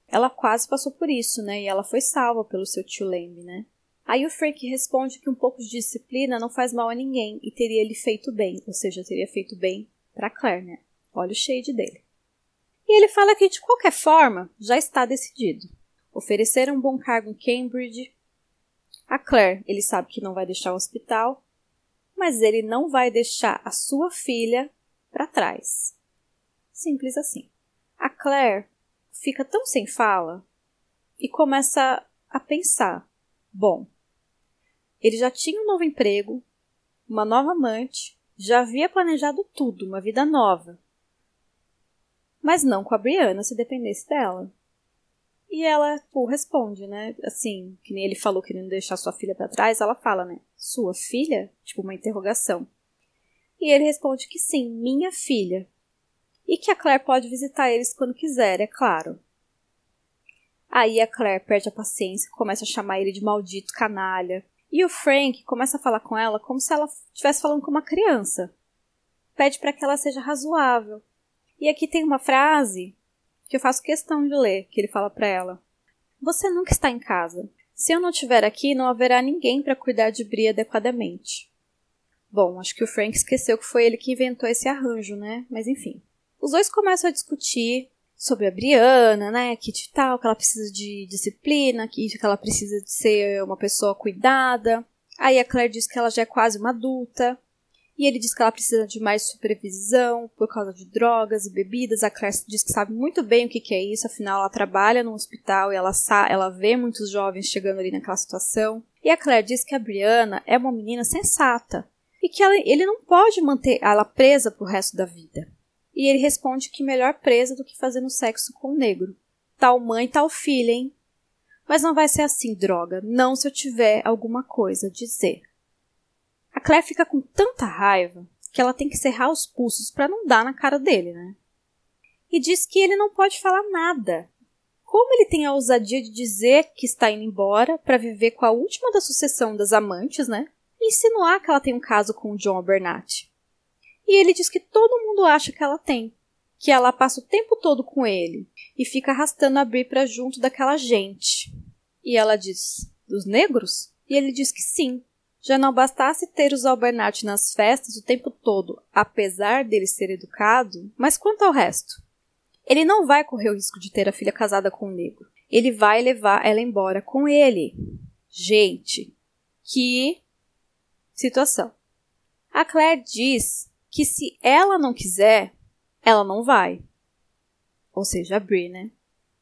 ela quase passou por isso, né? E ela foi salva pelo seu tio Lemmy, né? Aí o Frank responde que um pouco de disciplina não faz mal a ninguém e teria lhe feito bem, ou seja, teria feito bem para Claire, né? Olha o shade dele. E ele fala que de qualquer forma já está decidido. Oferecer um bom cargo em Cambridge. A Claire, ele sabe que não vai deixar o hospital, mas ele não vai deixar a sua filha para trás. Simples assim. A Claire fica tão sem fala e começa a pensar: bom, ele já tinha um novo emprego, uma nova amante, já havia planejado tudo, uma vida nova. Mas não com a Brianna se dependesse dela. E ela, pô, responde, né? Assim, que nem ele falou que não deixar sua filha para trás, ela fala, né? Sua filha? Tipo, uma interrogação. E ele responde que sim, minha filha e que a Claire pode visitar eles quando quiser, é claro. Aí a Claire perde a paciência, começa a chamar ele de maldito canalha. E o Frank começa a falar com ela como se ela estivesse falando com uma criança. Pede para que ela seja razoável. E aqui tem uma frase que eu faço questão de ler, que ele fala para ela: Você nunca está em casa. Se eu não estiver aqui, não haverá ninguém para cuidar de Bria adequadamente. Bom, acho que o Frank esqueceu que foi ele que inventou esse arranjo, né? Mas enfim. Os dois começam a discutir sobre a Briana, né? Que tal, que ela precisa de disciplina, que, ela precisa de ser uma pessoa cuidada. Aí a Claire diz que ela já é quase uma adulta. E ele diz que ela precisa de mais supervisão por causa de drogas e bebidas. A Claire diz que sabe muito bem o que, que é isso, afinal ela trabalha no hospital e ela, ela vê muitos jovens chegando ali naquela situação. E a Claire diz que a Briana é uma menina sensata e que ela, ele não pode manter ela presa pro resto da vida. E ele responde que melhor presa do que fazendo sexo com o negro. Tal mãe, tal filha, hein? Mas não vai ser assim, droga. Não se eu tiver alguma coisa a dizer. A Claire fica com tanta raiva que ela tem que cerrar os pulsos para não dar na cara dele, né? E diz que ele não pode falar nada. Como ele tem a ousadia de dizer que está indo embora para viver com a última da sucessão das amantes, né? E insinuar que ela tem um caso com o John Bernat. E ele diz que todo mundo acha que ela tem, que ela passa o tempo todo com ele e fica arrastando a Brie para junto daquela gente. E ela diz: Dos negros? E ele diz que sim. Já não bastasse ter os Albernat nas festas o tempo todo, apesar dele ser educado, mas quanto ao resto? Ele não vai correr o risco de ter a filha casada com um negro. Ele vai levar ela embora com ele. Gente, que situação. A Claire diz que se ela não quiser, ela não vai. Ou seja, a Brie, né?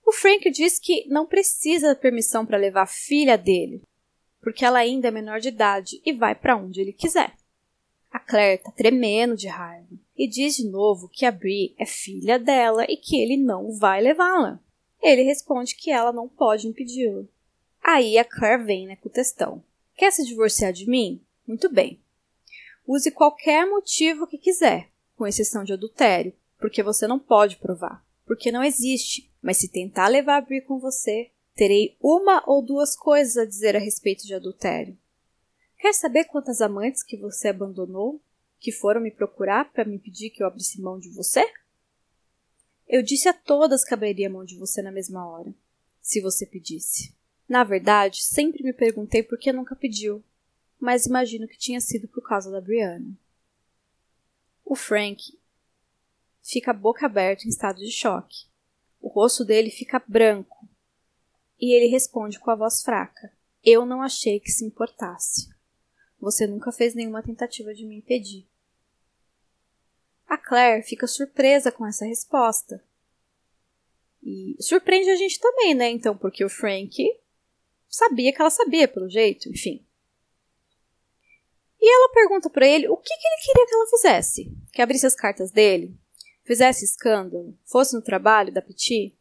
O Frank diz que não precisa da permissão para levar a filha dele, porque ela ainda é menor de idade e vai para onde ele quiser. A Claire tá tremendo de raiva e diz de novo que a Brie é filha dela e que ele não vai levá-la. Ele responde que ela não pode impedi-lo. Aí a Claire vem né, com o textão. Quer se divorciar de mim? Muito bem. Use qualquer motivo que quiser, com exceção de adultério, porque você não pode provar, porque não existe. Mas se tentar levar a Brie com você, terei uma ou duas coisas a dizer a respeito de adultério. Quer saber quantas amantes que você abandonou, que foram me procurar para me pedir que eu abrisse mão de você? Eu disse a todas que abriria mão de você na mesma hora, se você pedisse. Na verdade, sempre me perguntei por que nunca pediu, mas imagino que tinha sido por causa da Brianna. O Frank fica boca aberta em estado de choque. O rosto dele fica branco e ele responde com a voz fraca: Eu não achei que se importasse. Você nunca fez nenhuma tentativa de me impedir. A Claire fica surpresa com essa resposta. E surpreende a gente também, né? Então, porque o Frank sabia que ela sabia, pelo jeito, enfim. E ela pergunta para ele o que, que ele queria que ela fizesse. Que abrisse as cartas dele, fizesse escândalo, fosse no trabalho da Piti.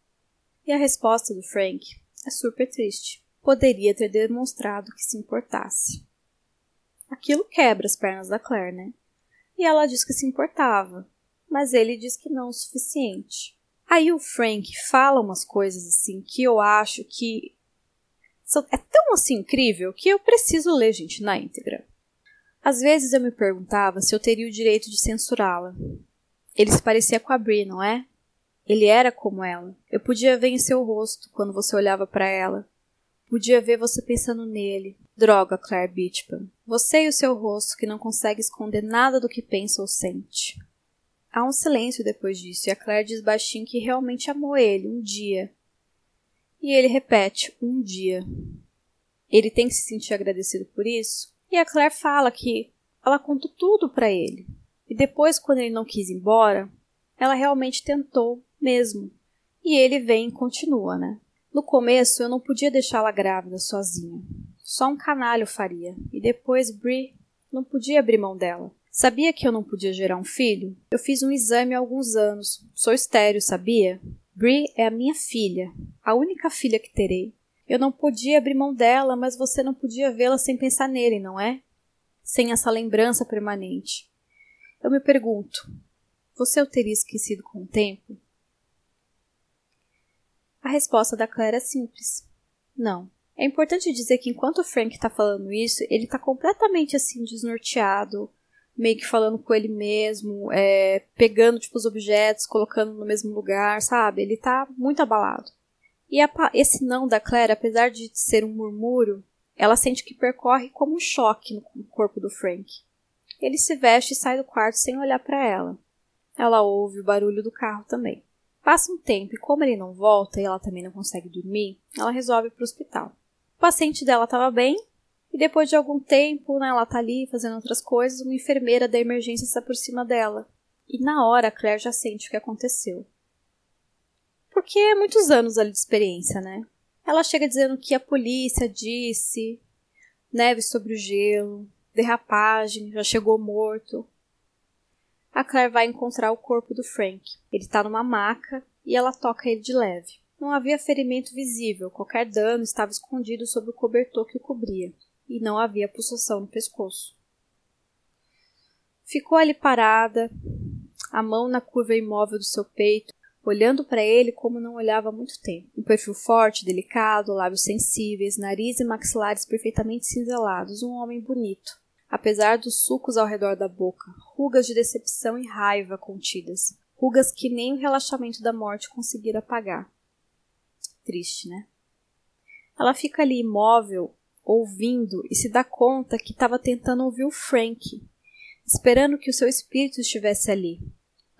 E a resposta do Frank é super triste. Poderia ter demonstrado que se importasse. Aquilo quebra as pernas da Claire, né? E ela diz que se importava, mas ele diz que não o suficiente. Aí o Frank fala umas coisas assim que eu acho que é tão assim incrível que eu preciso ler, gente, na íntegra. Às vezes eu me perguntava se eu teria o direito de censurá-la. Ele se parecia com a Brie, não é? Ele era como ela. Eu podia ver em seu rosto quando você olhava para ela. Podia ver você pensando nele. Droga, Claire Beachpan. Você e o seu rosto que não consegue esconder nada do que pensa ou sente. Há um silêncio depois disso e a Claire diz baixinho que realmente amou ele um dia. E ele repete, um dia. Ele tem que se sentir agradecido por isso? E a Claire fala que ela contou tudo para ele. E depois, quando ele não quis ir embora, ela realmente tentou mesmo. E ele vem e continua, né? No começo eu não podia deixá-la grávida sozinha. Só um canalho faria. E depois Brie não podia abrir mão dela. Sabia que eu não podia gerar um filho? Eu fiz um exame há alguns anos. Sou estéreo, sabia? Brie é a minha filha, a única filha que terei. Eu não podia abrir mão dela, mas você não podia vê-la sem pensar nele, não é? Sem essa lembrança permanente. Eu me pergunto: você o teria esquecido com o tempo? A resposta da Claire é simples: não. É importante dizer que enquanto o Frank está falando isso, ele está completamente assim desnorteado, meio que falando com ele mesmo, é, pegando tipo os objetos, colocando no mesmo lugar, sabe? Ele está muito abalado. E a, esse não da Claire, apesar de ser um murmúrio, ela sente que percorre como um choque no corpo do Frank. Ele se veste e sai do quarto sem olhar para ela. Ela ouve o barulho do carro também. Passa um tempo e, como ele não volta e ela também não consegue dormir, ela resolve ir para o hospital. O paciente dela estava bem e, depois de algum tempo, né, ela está ali fazendo outras coisas, uma enfermeira da emergência por cima dela. E na hora a Claire já sente o que aconteceu porque é muitos anos ali de experiência, né? Ela chega dizendo que a polícia disse neve sobre o gelo, derrapagem, já chegou morto. A Claire vai encontrar o corpo do Frank. Ele está numa maca e ela toca ele de leve. Não havia ferimento visível, qualquer dano estava escondido sob o cobertor que o cobria, e não havia pulsação no pescoço. Ficou ali parada, a mão na curva imóvel do seu peito, olhando para ele como não olhava há muito tempo. Um perfil forte, delicado, lábios sensíveis, nariz e maxilares perfeitamente cinzelados, um homem bonito. Apesar dos sucos ao redor da boca, rugas de decepção e raiva contidas, rugas que nem o relaxamento da morte conseguira apagar. Triste, né? Ela fica ali imóvel, ouvindo, e se dá conta que estava tentando ouvir o Frank, esperando que o seu espírito estivesse ali,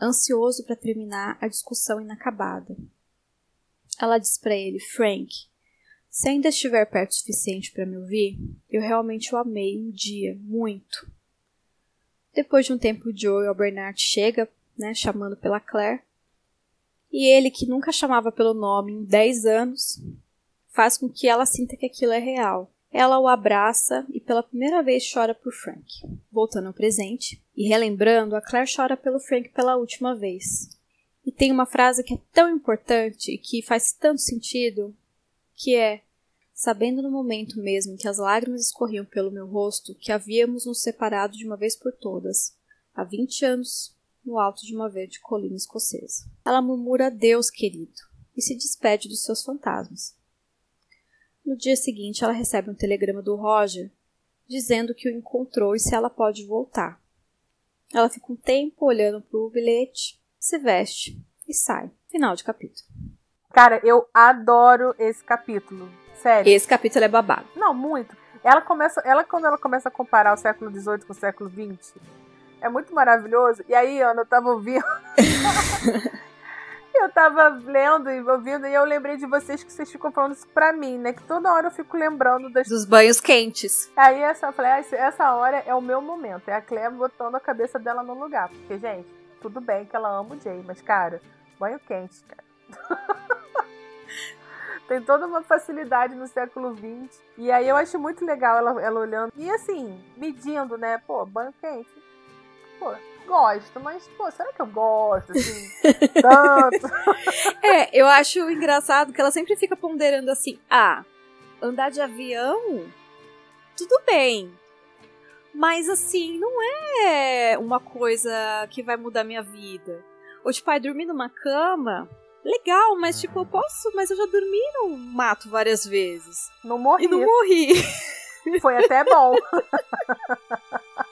ansioso para terminar a discussão inacabada. Ela diz para ele: Frank, se ainda estiver perto o suficiente para me ouvir, eu realmente o amei um dia, muito. Depois de um tempo, Joe Bernard chega, né, chamando pela Claire, e ele, que nunca chamava pelo nome em dez anos, faz com que ela sinta que aquilo é real. Ela o abraça e pela primeira vez chora por Frank. Voltando ao presente e relembrando, a Claire chora pelo Frank pela última vez. E tem uma frase que é tão importante e que faz tanto sentido, que é: Sabendo no momento mesmo que as lágrimas escorriam pelo meu rosto que havíamos nos separado de uma vez por todas, há vinte anos, no alto de uma verde colina escocesa. Ela murmura adeus, querido, e se despede dos seus fantasmas. No dia seguinte, ela recebe um telegrama do Roger dizendo que o encontrou e se ela pode voltar. Ela fica um tempo olhando para o bilhete, se veste e sai. Final de capítulo. Cara, eu adoro esse capítulo. Sério. Esse capítulo é babado. Não, muito. Ela começa, ela quando ela começa a comparar o século XVIII com o século XX, é muito maravilhoso. E aí, Ana, eu tava ouvindo. eu tava lendo e ouvindo e eu lembrei de vocês que vocês ficam falando isso pra mim, né? Que toda hora eu fico lembrando das... dos banhos quentes. Aí essa, eu falei, ah, essa hora é o meu momento. É a Claire botando a cabeça dela no lugar. Porque, gente, tudo bem que ela ama o Jay, mas, cara, banho quente, cara. Tem toda uma facilidade no século XX. E aí eu acho muito legal ela, ela olhando. E assim, medindo, né? Pô, banho quente. Pô, gosto, mas, pô, será que eu gosto, assim, tanto? É, eu acho engraçado que ela sempre fica ponderando assim: ah, andar de avião, tudo bem. Mas assim, não é uma coisa que vai mudar minha vida. Ou tipo, ai, dormir numa cama, legal, mas tipo, eu posso, mas eu já dormi no mato várias vezes. Não morri. E não morri. Foi até bom.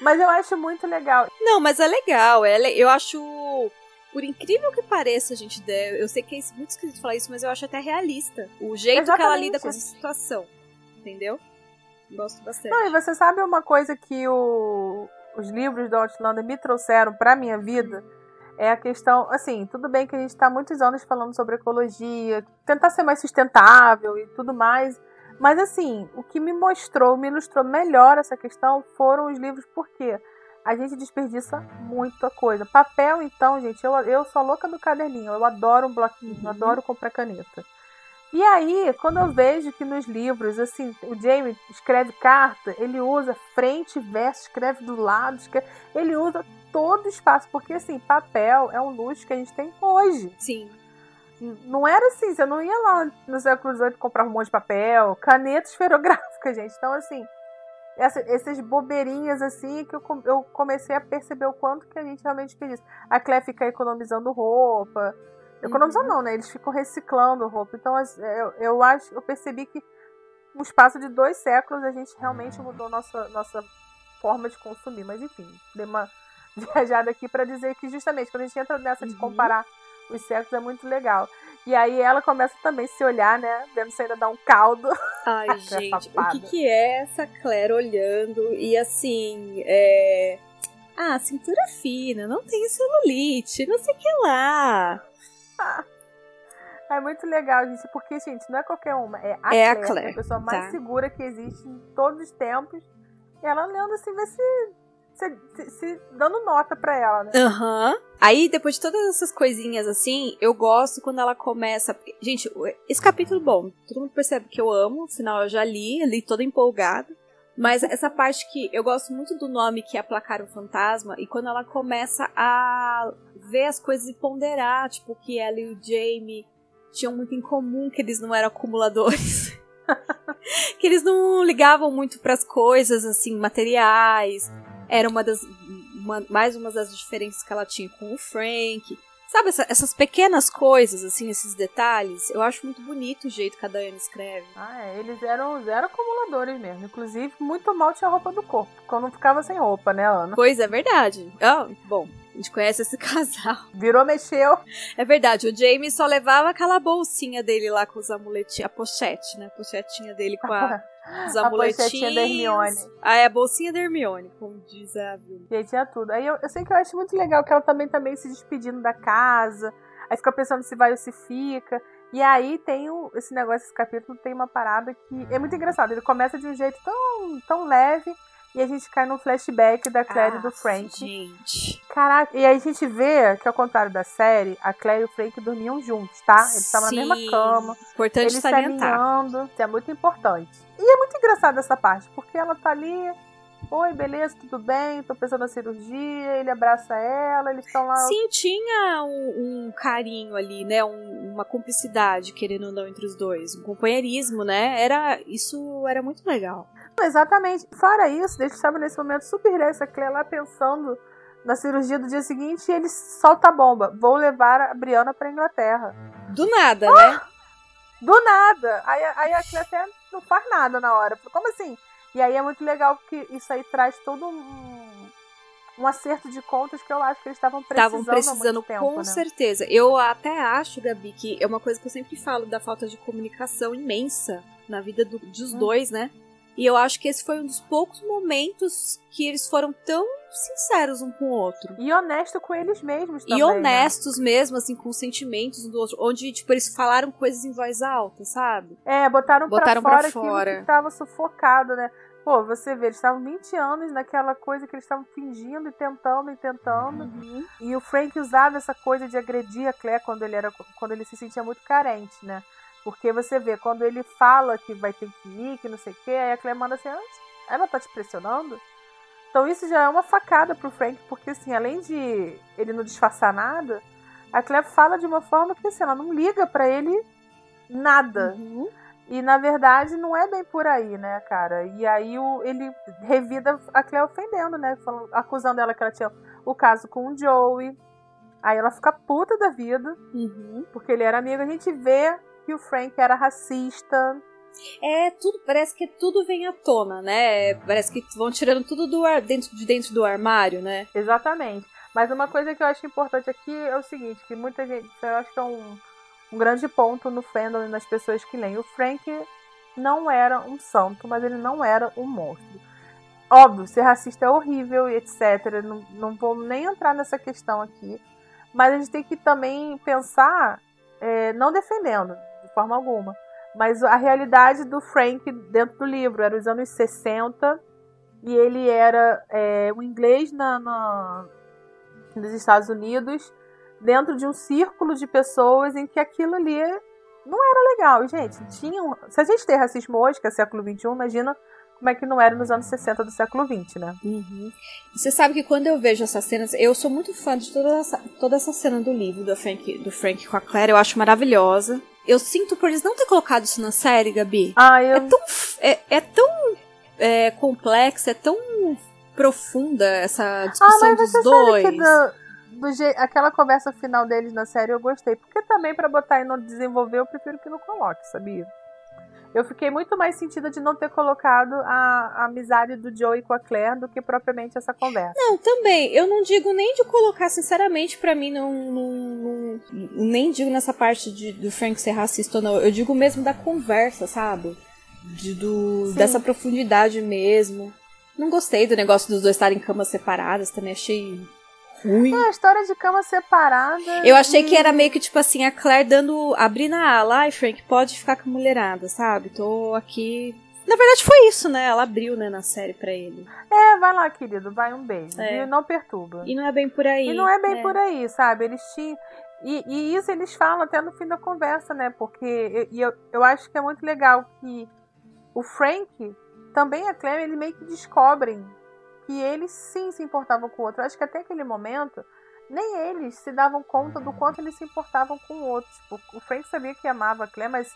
mas eu acho muito legal. Não, mas é legal. É, eu acho. Por incrível que pareça, gente, de- eu sei que é muito esquisito falar isso, mas eu acho até realista. O jeito que ela Exatamente. lida com essa situação. Entendeu? Gosto bastante. Não, e você sabe uma coisa que o- os livros do Outlander me trouxeram pra minha vida? É a questão, assim, tudo bem que a gente está muitos anos falando sobre ecologia, tentar ser mais sustentável e tudo mais, mas assim, o que me mostrou, me ilustrou melhor essa questão foram os livros, porque a gente desperdiça muita coisa. Papel, então, gente, eu, eu sou louca do caderninho, eu adoro um bloquinho, eu adoro comprar caneta. E aí, quando eu vejo que nos livros, assim, o Jamie escreve carta, ele usa frente, verso, escreve do lado, escreve, ele usa todo o espaço, porque assim, papel é um luxo que a gente tem hoje. Sim. Não era assim, você não ia lá no século XVIII comprar um monte de papel, caneta esferográfica, gente. Então, assim, essa, essas bobeirinhas assim que eu, eu comecei a perceber o quanto que a gente realmente fez isso. A Clé fica economizando roupa. Economizando não, né? Eles ficam reciclando roupa. Então as- eu, eu acho, eu percebi que no espaço de dois séculos a gente realmente mudou nossa, nossa forma de consumir. Mas enfim, dei uma viajada aqui para dizer que justamente quando a gente entra nessa de Uhum. Os séculos é muito legal. E aí ela começa também a se olhar, né? Vendo se ainda dá um caldo. Ai, gente, o que, que é essa Claire olhando e assim, é. Ah, cintura fina, não tem celulite, não sei o que lá. É muito legal, gente, porque, gente, não é qualquer uma. É a É a Claire, Claire, a pessoa mais tá. segura que existe em todos os tempos. E ela olhando assim, vê se, se, se- dando nota pra ela, né? Aham. Aí, depois de todas essas coisinhas assim, eu gosto quando ela começa. Gente, esse capítulo, bom, todo mundo percebe que eu amo, afinal eu já li, li toda empolgada. Mas essa parte que eu gosto muito do nome que é Aplacar o Fantasma, e quando ela começa a ver as coisas e ponderar, tipo, que ela e o Jamie tinham muito em comum, que eles não eram acumuladores. que eles não ligavam muito pras coisas, assim, materiais. Era uma das. uma- mais uma das diferenças que ela tinha com o Frank. Sabe, essa- essas pequenas coisas, assim, esses detalhes, eu acho muito bonito o jeito que a Dayane escreve. Ah, é, eles eram zero acumuladores mesmo. Inclusive, muito mal tinha roupa do corpo. Quando ficava sem roupa, né, Ana? Pois é verdade. Ah, bom, a gente conhece esse casal. Virou, mexeu. É verdade, o Jamie só levava aquela bolsinha dele lá com os amuletinhos, a pochete, né? A pochetinha dele com a, os A pochetinha da Hermione. Ah, é a bolsinha da Hermione, como diz a Vilma. E aí tinha tudo. Aí eu, eu sei que eu acho muito legal que ela também também se despedindo da casa. Aí fica pensando se vai ou se fica. E aí tem o, esse negócio, esse capítulo tem uma parada que é muito engraçado. Ele começa de um jeito tão, tão leve e a gente cai no flashback da Claire e do Ah, Frank. Gente. Caraca, e aí a gente vê que ao contrário da série, a Claire e o Frank dormiam juntos, tá? Eles estavam na mesma cama. Importante eles se salientar. alinhando. Isso é muito importante. E é muito engraçado essa parte, porque ela tá ali. Oi, beleza, tudo bem? Tô pensando na cirurgia. Ele abraça ela, eles estão lá. Sim, tinha um, um carinho ali, né? Um- uma cumplicidade, querendo ou não, entre os dois. Um companheirismo, né? Era, isso era muito legal. Exatamente. Fora isso, eles estavam nesse momento super relax, a Claire lá pensando na cirurgia do dia seguinte e ele solta a bomba. Vou levar a Brianna pra Inglaterra. Do nada, né? Do nada! Aí, aí a Claire até não faz nada na hora. Como assim? E aí é muito legal porque isso aí traz todo um, um acerto de contas que eu acho que eles estavam precisando, Estavam precisando, tempo, com né? certeza. Eu até acho, Gabi, que é uma coisa que eu sempre falo da falta de comunicação imensa na vida do- dos Hum. dois, né? E eu acho que esse foi um dos poucos momentos que eles foram tão sinceros um com o outro. E honesto com eles mesmos também. e né? honestos mesmo, assim, com os sentimentos um do outro. Onde, tipo, eles falaram coisas em voz alta, sabe? É, botaram, Botaram pra pra fora fora. que tava sufocado, né? Pô, você vê, eles estavam 20 anos naquela coisa que eles estavam fingindo e tentando e tentando. Uhum. E o Frank usava essa coisa de agredir a Claire quando ele era quando ele se sentia muito carente, né? Porque você vê, quando ele fala que vai ter que ir, que não sei o quê, aí a Claire manda assim, "Ah, ela tá te pressionando? Então isso já é uma facada pro Frank, porque assim, além de ele não disfarçar nada, a Claire fala de uma forma que assim, ela não liga pra ele nada. Uhum. E na verdade não é bem por aí, né, cara? E aí o, ele revida a Claire ofendendo, né? Falando, acusando ela que ela tinha o caso com o Joey. Aí ela fica puta da vida, Uhum. porque ele era amigo. A gente vê que o Frank era racista. É tudo, parece que tudo vem à tona, né? Parece que vão tirando tudo do ar, dentro de dentro do armário, né? Exatamente. Mas uma coisa que eu acho importante aqui é o seguinte, que muita gente, eu acho que é um, um grande ponto no fandom e nas pessoas que leem. O Frank não era um santo, mas ele não era um monstro. Óbvio, ser racista é horrível e etc. Não, não vou nem entrar nessa questão aqui. Mas a gente tem que também pensar, é, não defendendo de forma alguma, mas a realidade do Frank dentro do livro. Era os anos 60 e ele era é, um inglês na, na, nos Estados Unidos, dentro de um círculo de pessoas em que aquilo ali não era legal. Gente, tinha um- se a gente tem racismo hoje, que é século XXI, imagina como é que não era nos anos 60 do século XX, né? Uhum. Você sabe que quando eu vejo essas cenas, eu sou muito fã de toda essa, toda essa cena do livro do Frank, do Frank com a Claire, eu acho maravilhosa. Eu sinto por eles não ter colocado isso na série, Gabi. Ah, É eu. tão, f- é, é tão é, complexa, é tão profunda essa Ah, discussão mas dos dois. sabe que do, do je- aquela conversa final deles na série eu gostei. Porque também pra botar e não desenvolver, eu prefiro que não coloque, sabia? Eu fiquei muito mais sentida de não ter colocado a, a amizade do Joey com a Claire do que propriamente essa conversa. Não, também. Eu não digo nem de colocar, sinceramente, pra mim, não, não, não- Nem digo nessa parte de, do Frank ser racista ou não. Eu digo mesmo da conversa, sabe? De, do, Sim. dessa profundidade mesmo. Não gostei do negócio dos dois estarem em camas separadas, também achei ruim. É, a história de cama separada. Eu achei e- que era meio que, tipo assim, a Claire dando. abrindo a ala. Ai, Frank, pode ficar com a mulherada, sabe? Tô aqui. Na verdade, foi isso, né? Ela abriu, né, na série pra ele. É, vai lá, querido, vai um beijo. É. viu? Não perturba. E não é bem por aí. E não é bem né? por aí, sabe? Eles tinham. E, e isso eles falam até no fim da conversa, né? Porque e- e eu, eu acho que é muito legal que o Frank, também a Claire, eles meio que descobrem que eles sim se importavam com o outro. Eu acho que até aquele momento, nem eles se davam conta do quanto eles se importavam com o outro. Tipo, o Frank sabia que amava a Claire, mas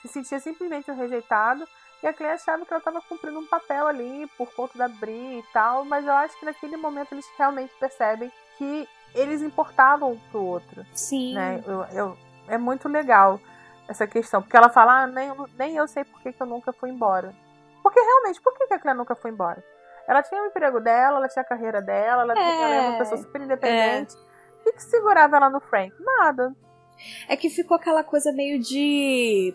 se sentia simplesmente um rejeitado. E a Claire achava que ela estava cumprindo um papel ali por conta da Bri e tal. Mas eu acho que naquele momento eles realmente percebem que eles importavam um pro outro, Sim. né? Eu, eu- é muito legal essa questão. Porque ela fala, ah, nem, nem eu sei por que, que eu nunca fui embora. Porque realmente, por que, que a Claire nunca foi embora? Ela tinha o emprego dela, ela tinha a carreira dela, ela, tinha- ela era uma É. pessoa super independente. O que, que segurava ela no Frank? Nada. É que ficou aquela coisa meio de.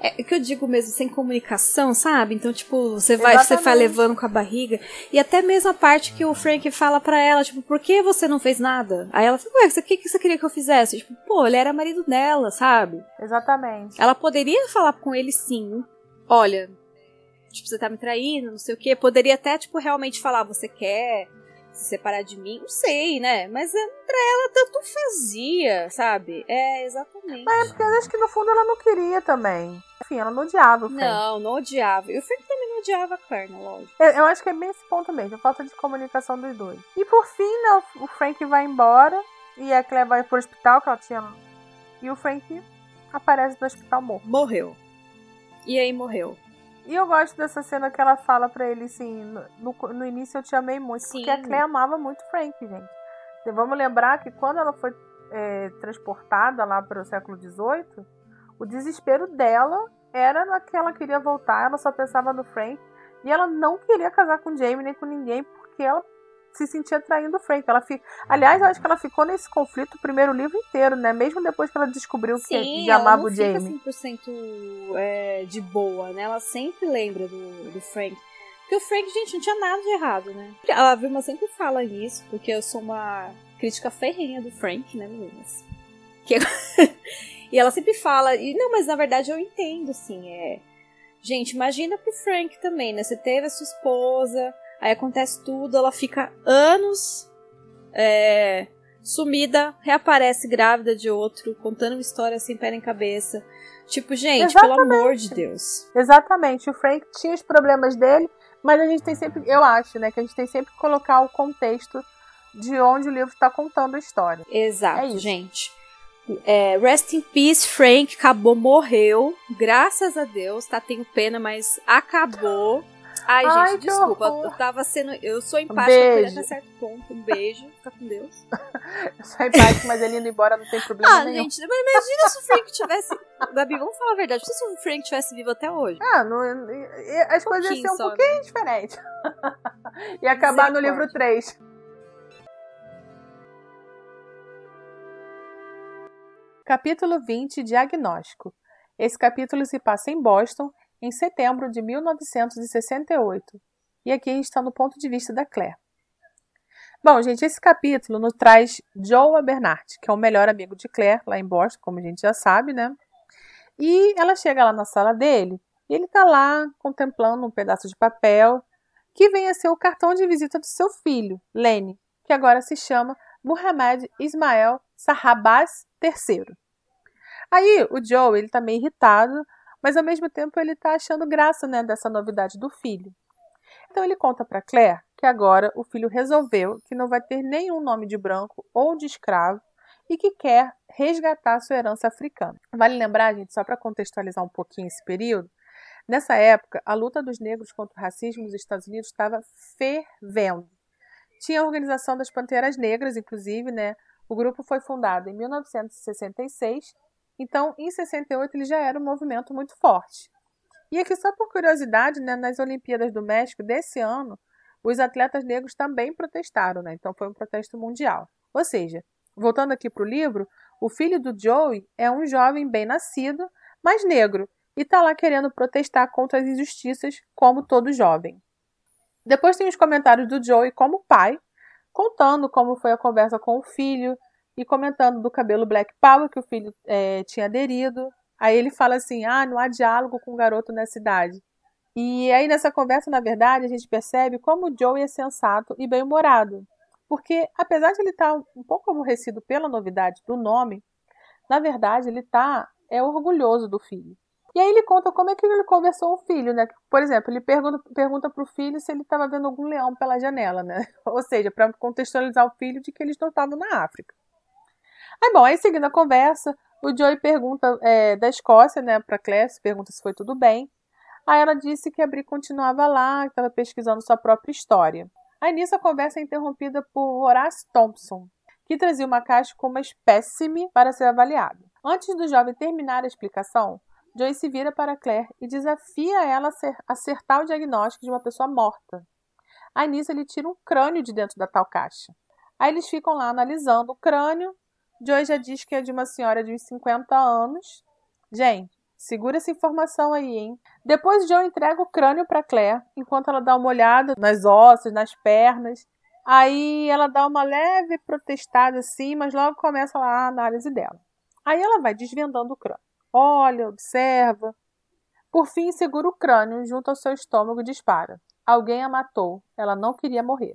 É que eu digo mesmo, sem comunicação, sabe? Então, tipo, você vai, você vai levando com a barriga. E até mesmo a parte que o Frank fala pra ela, tipo, por que você não fez nada? Aí ela fala, ué, o que, que você queria que eu fizesse? Tipo, pô, ele era marido dela, sabe? Exatamente. Ela poderia falar com ele sim. Olha, tipo, você tá me traindo, não sei o quê. Poderia até, tipo, realmente falar, você quer se separar de mim? Não sei, né? Mas é, pra ela tanto fazia, sabe? É, exatamente. É porque eu acho que no fundo ela não queria também. Enfim, ela não odiava o Frank. Não, não odiava. E o Frank também não odiava a Claire? Lógico. Eu, eu acho que é bem esse ponto mesmo, a falta de comunicação dos dois. E por fim, né, o, o Frank vai embora e a Claire vai pro hospital, que ela tinha. E o Frank aparece no hospital morto. Morreu. E aí morreu. E eu gosto dessa cena que ela fala pra ele assim: no, no- início eu te amei muito, Sim. porque a Claire amava muito Frank, gente. E vamos lembrar que quando ela foi é, transportada lá para o século XVIII, o desespero dela era que ela queria voltar, ela só pensava no Frank. E ela não queria casar com Jamie nem com ninguém, porque ela se sentia traindo o Frank. Ela fi... Aliás, eu acho que ela ficou nesse conflito o primeiro livro inteiro, né? Mesmo depois que ela descobriu que Sim, que ela amava o Jamie. fica 100% é, de boa, né? Ela sempre lembra do, do Frank. Porque o Frank, gente, não tinha nada de errado, né? A Vilma sempre fala nisso, porque eu sou uma crítica ferrenha do Frank, né, meninas? Que- e ela sempre fala, e não, mas na verdade eu entendo, assim, é... Gente, imagina pro Frank também, né? Você teve a sua esposa, aí acontece tudo, ela fica anos é, sumida, reaparece grávida de outro, contando uma história sem pé nem cabeça. Tipo, gente, Exatamente. pelo amor de Deus. Exatamente. O Frank tinha os problemas dele, mas a gente tem sempre, eu acho, né, que a gente tem sempre que colocar o contexto de onde o livro está contando a história. Exato, É isso. gente. É, rest in peace, Frank. Acabou, morreu. Graças a Deus, tá? Tenho pena, mas acabou. Ai, Ai, gente, desculpa. horror. Eu tava sendo. Eu sou empática ele Beijo. até certo ponto. Um beijo. Fica com Deus. Eu sou empática, mas ele indo embora não tem problema Ah, nenhum. gente, mas imagina se o Frank tivesse. Gabi, vamos falar a verdade. Se o Frank tivesse vivo até hoje. Ah, não- as coisas iam ser um pouquinho só, pouquinho diferentes. e acabar no livro Misericórdia. 3. Capítulo 20 Diagnóstico. Esse capítulo se passa em Boston em setembro de 1968. E aqui a gente está no ponto de vista da Claire. Bom, gente, esse capítulo nos traz Joe Abernathy, que é o melhor amigo de Claire, lá em Boston, como a gente já sabe, né? E ela chega lá na sala dele e ele está lá contemplando um pedaço de papel que vem a ser o cartão de visita do seu filho, Lenny, que agora se chama Muhammad Ismael Sahabaz III. Aí o Joe ele tá meio irritado, mas ao mesmo tempo ele tá achando graça né, dessa novidade do filho. Então ele conta para Claire que agora o filho resolveu que não vai ter nenhum nome de branco ou de escravo e que quer resgatar sua herança africana. Vale lembrar, gente, só para contextualizar um pouquinho esse período, nessa época a luta dos negros contra o racismo nos Estados Unidos estava fervendo. Tinha a Organização das Panteras Negras, inclusive, né? O grupo foi fundado em 1966, então em 68 ele já era um movimento muito forte. E aqui, só por curiosidade, né, nas Olimpíadas do México desse ano, os atletas negros também protestaram, né? Então foi um protesto mundial. Ou seja, voltando aqui para o livro, o filho do Joey é um jovem bem nascido, mas negro, e está lá querendo protestar contra as injustiças, como todo jovem. Depois tem os comentários do Joey como pai, contando como foi a conversa com o filho e comentando do cabelo Black Power que o filho é, tinha aderido. Aí ele fala assim: ah, não há diálogo com o garoto nessa idade. E aí nessa conversa, na verdade, a gente percebe como o Joey é sensato e bem-humorado. Porque, apesar de ele estar um pouco aborrecido pela novidade do nome, na verdade ele está é orgulhoso do filho. E aí ele conta como é que ele conversou com o filho, né? Por exemplo, ele pergunta, pergunta pro filho se ele estava vendo algum leão pela janela, né? Ou seja, para contextualizar o filho de que eles não estavam na África. Aí, bom, aí seguindo a conversa, o Joey pergunta é, da Escócia, né, pra Claire, pergunta se foi tudo bem. Aí ela disse que a Bri continuava lá, que estava pesquisando sua própria história. Aí nisso a conversa é interrompida por Horace Thompson, que trazia uma caixa com uma espécime para ser avaliada. Antes do jovem terminar a explicação, Joey se vira para Claire e desafia ela a acertar o diagnóstico de uma pessoa morta. Aí nisso ele tira um crânio de dentro da tal caixa. Aí eles ficam lá analisando o crânio. Joey já diz que é de uma senhora de uns 50 anos. Gente, segura essa informação aí, hein? Depois Joe entrega o crânio para Claire, enquanto ela dá uma olhada nas ossos, nas pernas. Aí ela dá uma leve protestada assim, mas logo começa a análise dela. Aí ela vai desvendando o crânio. Olha, observa. Por fim, segura o crânio junto ao seu estômago e dispara. Alguém a matou. Ela não queria morrer.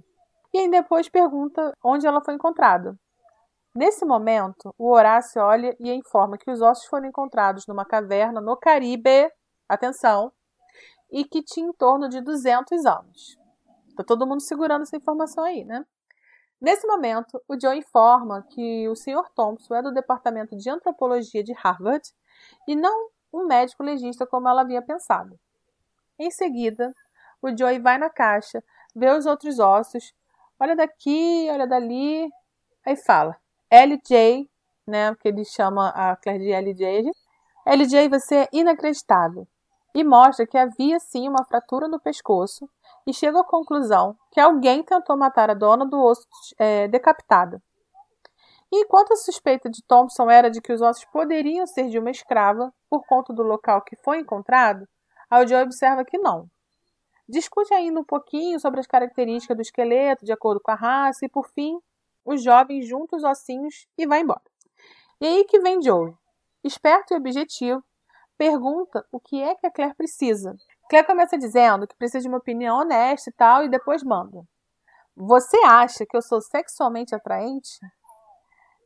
E aí depois pergunta onde ela foi encontrada. Nesse momento, o Horácio olha e informa que os ossos foram encontrados numa caverna no Caribe, atenção, e que tinha em torno de 200 anos. Tá todo mundo segurando essa informação aí, né? Nesse momento, o Joe informa que o Sr. Thompson é do Departamento de Antropologia de Harvard e não um médico legista como ela havia pensado. Em seguida, o Joey vai na caixa, vê os outros ossos, olha daqui, olha dali, aí fala: LJ, né, que ele chama a Claire de LJ. LJ, você é inacreditável. E mostra que havia sim uma fratura no pescoço e chega à conclusão que alguém tentou matar a dona do osso é. E enquanto a suspeita de Thompson era de que os ossos poderiam ser de uma escrava, por conta do local que foi encontrado, a Joy observa que não. Discute ainda um pouquinho sobre as características do esqueleto, de acordo com a raça, e por fim, os jovens juntam os ossinhos e vai embora. E aí que vem Joey. Esperto e objetivo, pergunta o que é que a Claire precisa. Claire começa dizendo que precisa de uma opinião honesta e tal, e depois manda. Você acha que eu sou sexualmente atraente?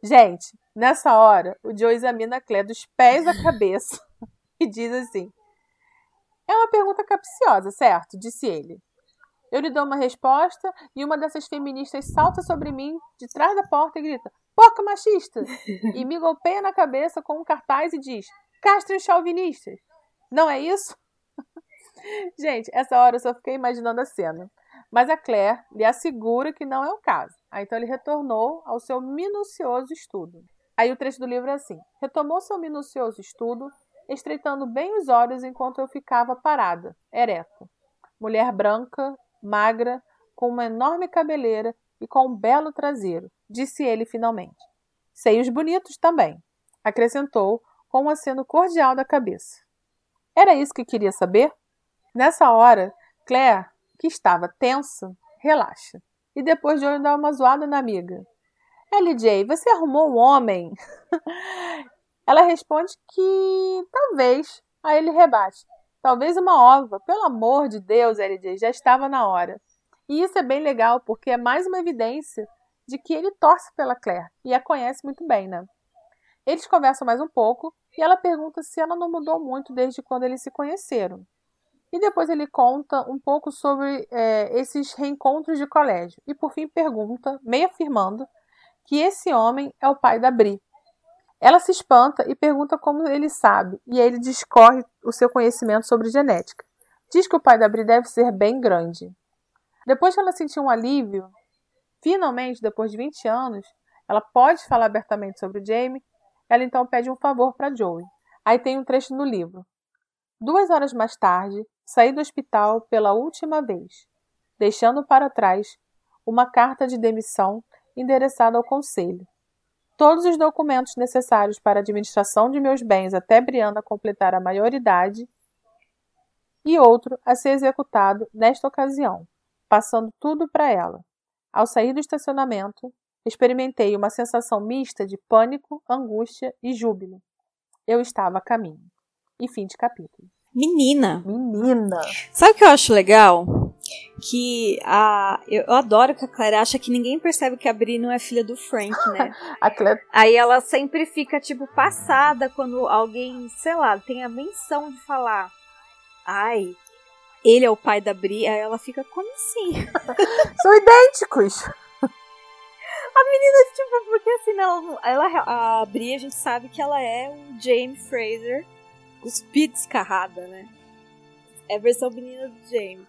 Gente, nessa hora, o Joe examina a Claire dos pés à cabeça e diz assim: É uma pergunta capciosa, certo? Disse ele. Eu lhe dou uma resposta e uma dessas feministas salta sobre mim de trás da porta e grita: Porca machista! e me golpeia na cabeça com um cartaz e diz: Castre os chauvinistas. Não é isso? Gente, essa hora eu só fiquei imaginando a cena. Mas a Claire lhe assegura que não é o caso. Aí então ele retornou ao seu minucioso estudo. Aí o trecho do livro é assim: retomou seu minucioso estudo, estreitando bem os olhos enquanto eu ficava parada, ereta. Mulher branca, magra, com uma enorme cabeleira e com um belo traseiro, disse ele finalmente. Seios bonitos também, acrescentou com um aceno cordial da cabeça. Era isso que queria saber? Nessa hora, Claire que estava tensa, relaxa. E depois de olho dar uma zoada na amiga. LJ, você arrumou um homem? Ela responde que talvez. Aí ele rebate. Talvez uma ova. Pelo amor de Deus, LJ, já estava na hora. E isso é bem legal, porque é mais uma evidência de que ele torce pela Claire e a conhece muito bem, né? Eles conversam mais um pouco e ela pergunta se ela não mudou muito desde quando eles se conheceram. E depois ele conta um pouco sobre é, esses reencontros de colégio. E por fim pergunta, meio afirmando, que esse homem é o pai da Bri. Ela se espanta e pergunta como ele sabe, e ele discorre o seu conhecimento sobre genética. Diz que o pai da Bri deve ser bem grande. Depois que ela sentiu um alívio, finalmente, depois de 20 anos, ela pode falar abertamente sobre o Jamie, ela então pede um favor para Joey. Aí tem um trecho no livro. Duas horas mais tarde, saí do hospital pela última vez, deixando para trás uma carta de demissão endereçada ao conselho. Todos os documentos necessários para a administração de meus bens até Brianda completar a maioridade e outro a ser executado nesta ocasião, passando tudo para ela. Ao sair do estacionamento, experimentei uma sensação mista de pânico, angústia e júbilo. Eu estava a caminho. E fim de capítulo. Menina. Menina. Sabe o que eu acho legal? Que a. Eu, eu adoro que a Claire acha que ninguém percebe que a Bri não é filha do Frank, né? a Claire... Aí ela sempre fica, tipo, passada quando alguém, sei lá, tem a menção de falar. Ai, ele é o pai da Bri. Aí ela fica, como assim? São idênticos. A menina, tipo, porque assim, não, ela, a Bri, a gente sabe que ela é o Jamie Fraser cuspida descarrada, né? É a versão menina do Jamie.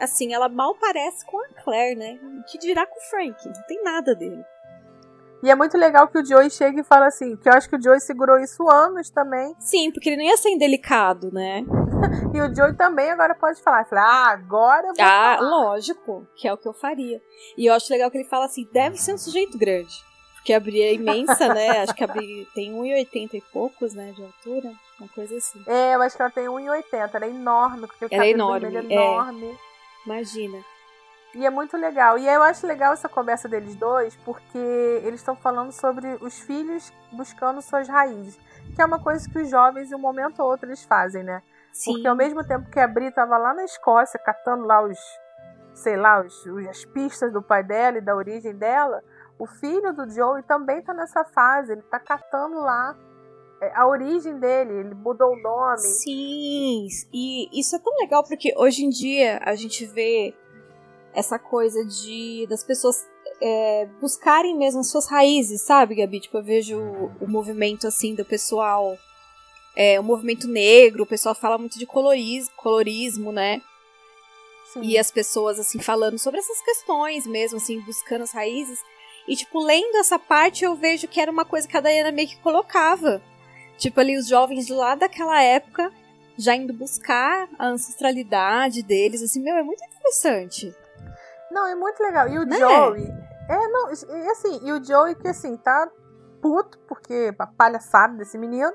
Assim, ela mal parece com a Claire, né? Que dirá com o Frank? Não tem nada dele. E é muito legal que o Joey chega e fala assim, que eu acho que o Joey segurou isso anos também. Sim, porque ele não ia ser indelicado, né? e o Joey também agora pode falar. Fala, ah, agora eu vou Ah, falar. lógico, que é o que eu faria. E eu acho legal que ele fala assim, deve ser um sujeito grande. Porque a Bri é imensa, né? Acho que a Bri tem 1,80 e poucos, né, de altura. Uma coisa assim. É, eu acho que ela tem 1,80. Ela é enorme, porque o Ela é cabelo enorme, é. enorme. Imagina. E é muito legal. E eu acho legal essa conversa deles dois, porque eles estão falando sobre os filhos buscando suas raízes. Que é uma coisa que os jovens, em um momento ou outro, eles fazem, né? Sim. Porque ao mesmo tempo que a Bri tava lá na Escócia, catando lá os, sei lá, os, as pistas do pai dela e da origem dela, o filho do Joey também tá nessa fase. Ele tá catando lá a origem dele. Ele mudou o nome. Sim, e isso é tão legal porque hoje em dia a gente vê essa coisa de das pessoas é, buscarem mesmo as suas raízes, sabe, Gabi? Tipo, eu vejo o, o movimento assim do pessoal, é, o movimento negro, o pessoal fala muito de colorismo, colorismo, né? Sim. E as pessoas, assim, falando sobre essas questões mesmo, assim, buscando as raízes. E, tipo, lendo essa parte, eu vejo que era uma coisa que a Diana meio que colocava. Tipo, ali, os jovens de lá daquela época já indo buscar a ancestralidade deles, assim, meu, é muito interessante. Não, é muito legal. E o Né? Joey. É, não, e assim, e o Joey que assim, tá puto, porque a palhaçada desse menino.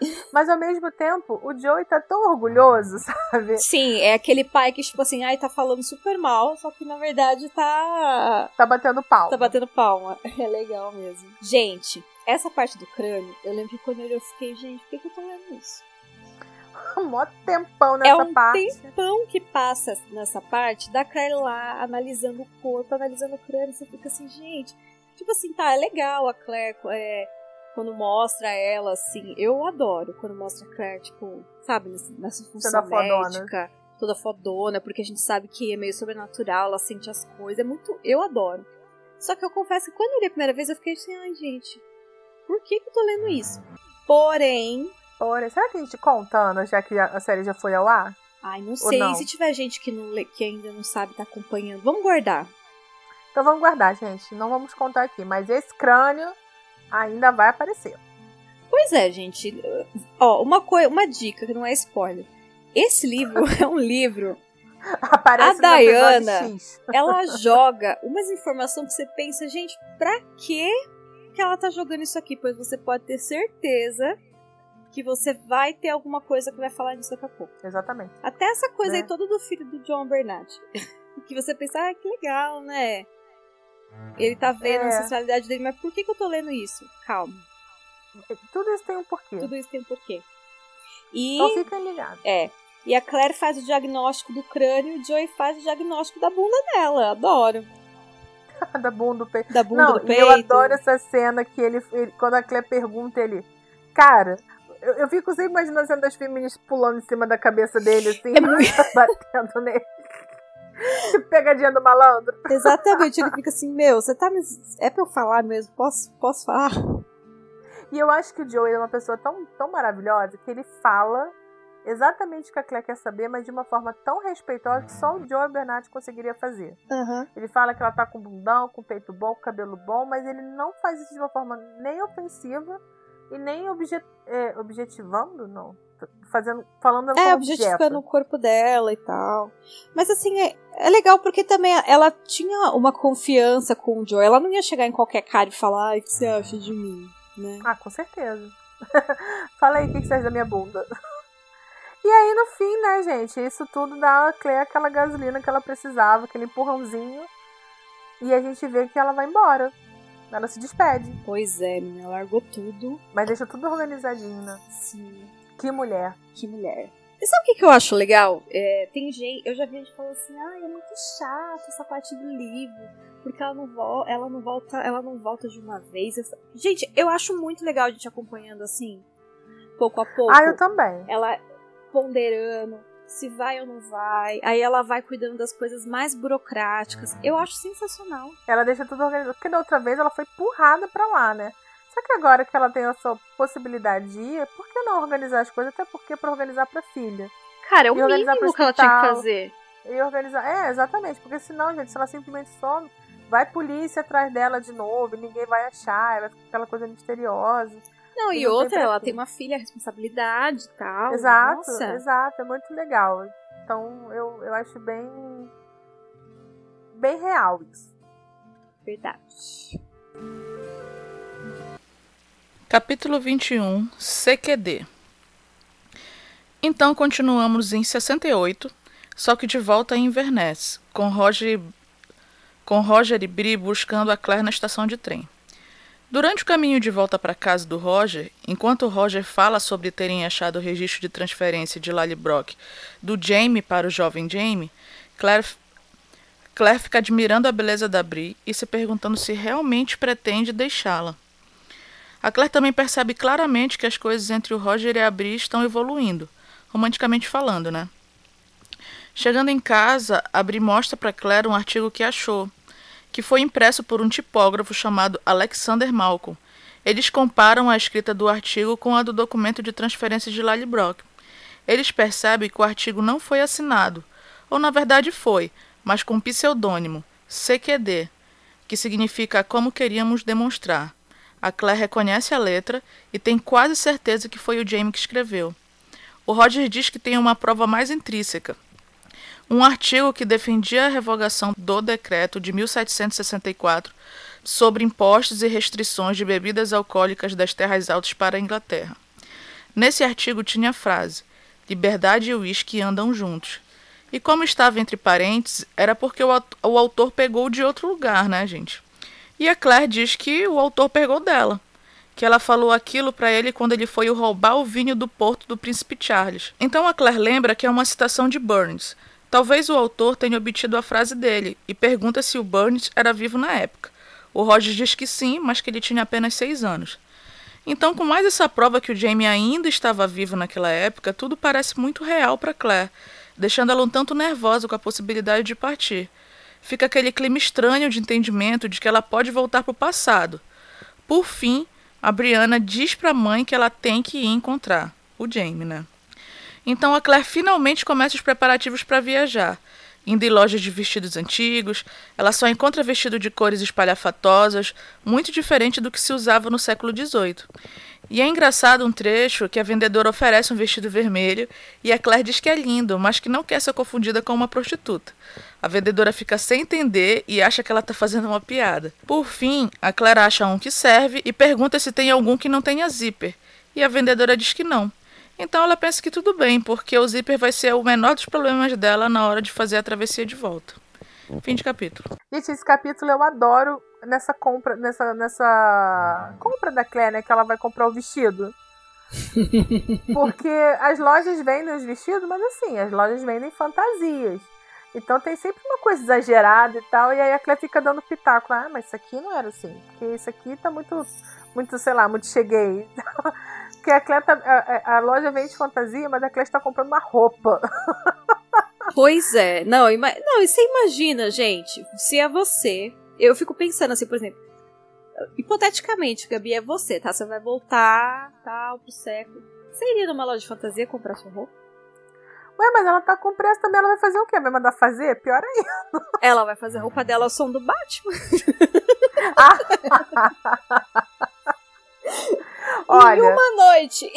Mas ao mesmo tempo, o Joey tá tão orgulhoso, sabe? Sim, é aquele pai que, tipo assim, ai, tá falando super mal, só que na verdade tá. Tá batendo pau. Tá batendo palma. É legal mesmo. Gente, essa parte do crânio, eu lembro que quando eu fiquei, gente, por que, que eu tô lendo isso? mó tempão É nessa um parte. tempão que passa nessa parte da Claire lá analisando o corpo, analisando o crânio. Você fica assim, gente. Tipo assim, tá, é legal a Claire é, quando mostra ela, assim. Eu adoro quando mostra a Claire, tipo, sabe, nessa, função Toda fodona. médica, toda fodona, porque a gente sabe que é meio sobrenatural, ela sente as coisas. É muito. Eu adoro. Só que eu confesso que quando eu li a primeira vez, eu fiquei assim, ai, gente, por que, que eu tô lendo isso? Porém, Ora, será que a gente conta, Ana, já que a série já foi ao ar? ai, não sei. não? Se tiver gente que, não, que ainda não sabe, tá acompanhando, vamos guardar. Então vamos guardar, gente. Não vamos contar aqui. Mas esse crânio ainda vai aparecer. Pois é, gente. Ó, uma, coi uma dica que não é spoiler. Esse livro é um livro. Aparece A X. Ela joga umas informações que você pensa, gente, pra que que ela tá jogando isso aqui? Pois você pode ter certeza que você vai ter alguma coisa que vai falar disso daqui a pouco. Exatamente. Até essa coisa Né? aí toda do filho do John Bernard. que você pensa, ah, que legal, né? Ele tá vendo É. a sensualidade dele, mas por que, que eu tô lendo isso? Calma, Tudo isso tem um porquê. tudo isso tem um porquê. E, Então fiquem ligados. é, e a Claire faz o diagnóstico do crânio e o Joey faz o diagnóstico da bunda dela. Adoro. da bunda do peito. Da bunda Não, do e peito. eu adoro essa cena que ele, ele- quando a Claire pergunta, ele. Cara, eu, eu fico sempre imaginando a cena das feministas pulando em cima da cabeça dele, assim, É muito- batendo nele. Tipo pegadinha do malandro. Exatamente, ele fica assim, meu, você tá me... É pra eu falar mesmo? Posso, posso falar? E eu acho que o Joey é uma pessoa tão, tão maravilhosa que ele fala exatamente o que a Claire quer saber, mas de uma forma tão respeitosa que só o Joey Bernard conseguiria fazer. Aham. Ele fala que ela tá com bundão, com peito bom, com cabelo bom, mas ele não faz isso de uma forma nem ofensiva e nem é, objetivando, não. Fazendo, falando É, como objetificando o objeto. corpo dela e tal. Mas assim, é, é legal porque também ela tinha uma confiança com o Joe. Ela não ia chegar em qualquer cara e falar, ai, o que você acha de mim? Né? Ah, com certeza. Fala aí o que que você acha da minha bunda. E aí, no fim, né, gente, isso tudo dá a Claire aquela gasolina que ela precisava, aquele empurrãozinho. E a gente vê que ela vai embora. Ela se despede. Pois é, menina, largou tudo. Mas deixa tudo organizadinho, né? Sim, Que mulher. que mulher. E sabe o que, que eu acho legal? É, tem gente, eu já vi gente falando assim, ai, é muito chato essa parte do livro, porque ela não, vo ela não volta, ela não volta de uma vez. Essa- Gente, eu acho muito legal a gente acompanhando assim, pouco a pouco. Ah, eu também. ela ponderando se vai ou não vai. Aí ela vai cuidando das coisas mais burocráticas. Eu acho sensacional. Ela deixa tudo organizado. Porque da outra vez ela foi empurrada pra lá, né? Só que agora que ela tem essa possibilidade de ir, por que não organizar as coisas? Até porque pra organizar pra filha. Cara, é o organizar mínimo pro que ela tinha que hospital. fazer. E organizar. É, exatamente. Porque senão, gente, se ela simplesmente some, vai polícia atrás dela de novo, e ninguém vai achar, vai ficar aquela coisa misteriosa. Não, e outra, ela tem uma filha, responsabilidade e tal. exato, Nossa. exato. É muito legal. Então eu, eu acho bem. bem real isso. Verdade. Capítulo 21 CQD Então continuamos em 68, só que de volta em Inverness, com Roger, com Roger e Bri buscando a Claire na estação de trem. Durante o caminho de volta para casa do Roger, enquanto Roger fala sobre terem achado o registro de transferência de Lally Brock do Jamie para o jovem Jamie, Claire, Claire fica admirando a beleza da Bri e se perguntando se realmente pretende deixá-la. A Claire também percebe claramente que as coisas entre o Roger e a Bri estão evoluindo, romanticamente falando, né? Chegando em casa, a Bri mostra para Claire um artigo que achou, que foi impresso por um tipógrafo chamado Alexander Malcolm. Eles comparam a escrita do artigo com a do documento de transferência de Lally Brock. Eles percebem que o artigo não foi assinado, ou na verdade foi, mas com pseudônimo, CQD, que significa como queríamos demonstrar. A Claire reconhece a letra e tem quase certeza que foi o Jamie que escreveu. O Roger diz que tem uma prova mais intrínseca. Um artigo que defendia a revogação do decreto de 1764 sobre impostos e restrições de bebidas alcoólicas das terras altas para a Inglaterra. Nesse artigo tinha a frase: Liberdade e uísque andam juntos. E como estava entre parênteses, era porque o, o autor pegou de outro lugar, né, gente? E a Claire diz que o autor pegou dela. que ela falou aquilo para ele quando ele foi roubar o vinho do porto do príncipe Charles. Então a Claire lembra que é uma citação de Burns. Talvez o autor tenha obtido a frase dele e pergunta se o Burns era vivo na época. O Roger diz que sim, mas que ele tinha apenas seis anos. Então, com mais essa prova que o Jamie ainda estava vivo naquela época, tudo parece muito real para Claire, deixando ela um tanto nervosa com a possibilidade de partir. Fica aquele clima estranho de entendimento de que ela pode voltar para o passado. Por fim, a Brianna diz para a mãe que ela tem que ir encontrar o Jamie, né? Então a Claire finalmente começa os preparativos para viajar. Indo em lojas de vestidos antigos, ela só encontra vestido de cores espalhafatosas, muito diferente do que se usava no século XVIII. E é engraçado um trecho que a vendedora oferece um vestido vermelho e a Claire diz que é lindo, mas que não quer ser confundida com uma prostituta. A vendedora fica sem entender e acha que ela está fazendo uma piada. Por fim, a Claire acha um que serve e pergunta se tem algum que não tenha zíper. E a vendedora diz que não. Então ela pensa que tudo bem, porque o zíper vai ser o menor dos problemas dela na hora de fazer a travessia de volta. Fim de capítulo. Gente, esse capítulo eu adoro nessa compra, nessa, nessa compra da Claire, né? Que ela vai comprar o vestido. Porque as lojas vendem os vestidos, mas assim, as lojas vendem fantasias. Então tem sempre uma coisa exagerada e tal, e aí a Claire fica dando pitaco. Ah, mas isso aqui não era assim, porque isso aqui tá muito, muito, sei lá, muito cheguei. Porque a Claire tá, a, a, loja vende fantasia, mas a Claire está comprando uma roupa. Pois é. Não, ima não, e você imagina, gente, se é você. Eu fico pensando assim, por exemplo. Hipoteticamente, Gabi, é você, tá? Você vai voltar, tal, pro século. Você iria numa loja de fantasia comprar sua roupa? Ué, mas ela tá com pressa também, ela vai fazer o quê? Vai mandar fazer? Pior ainda. Ela vai fazer a roupa dela ao som do Batman. Olha, uma noite.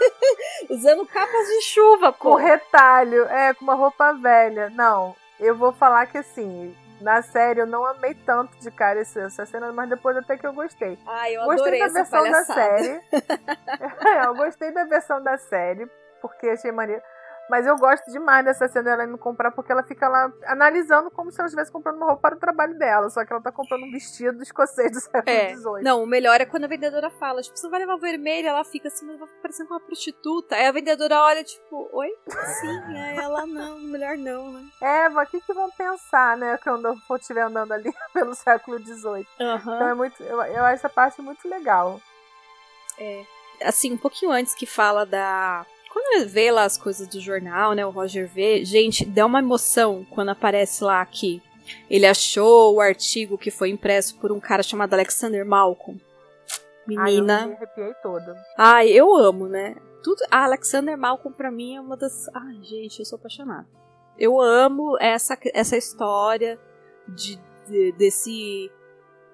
Usando capas de chuva, pô. Com retalho, é, com uma roupa velha. Não, eu vou falar que assim, na série eu não amei tanto de cara essa cena, mas depois até que eu gostei. Ai, eu gostei da versão palhaçada. da série. é, eu gostei da versão da série, porque achei maneiro. Mas eu gosto demais dessa cena dela indo comprar, porque ela fica lá analisando como se ela estivesse comprando uma roupa para o trabalho dela. Só que ela tá comprando um vestido escocês do século É. XVIII. Não, o melhor é quando a vendedora fala, tipo, você vai levar o vermelho, ela fica assim, mas vai parecendo uma prostituta. Aí a vendedora olha, tipo, oi? Sim, aí ela não, melhor não, né? É, mas o que, que vão pensar, né? Quando eu estiver andando ali pelo século XVIII. Aham. Então é muito. Eu, eu acho essa parte muito legal. assim, um pouquinho antes que fala da. Quando vê lá as coisas do jornal, né? O Roger vê, gente, dá uma emoção quando aparece lá que ele achou o artigo que foi impresso por um cara chamado Alexander Malcolm. Ai, eu Menina. me arrepiei toda. Ai, eu amo, né? Tudo. A Alexander Malcolm, pra mim, é uma das. Ai, gente, eu sou apaixonada. Eu amo essa, essa história de, de- desse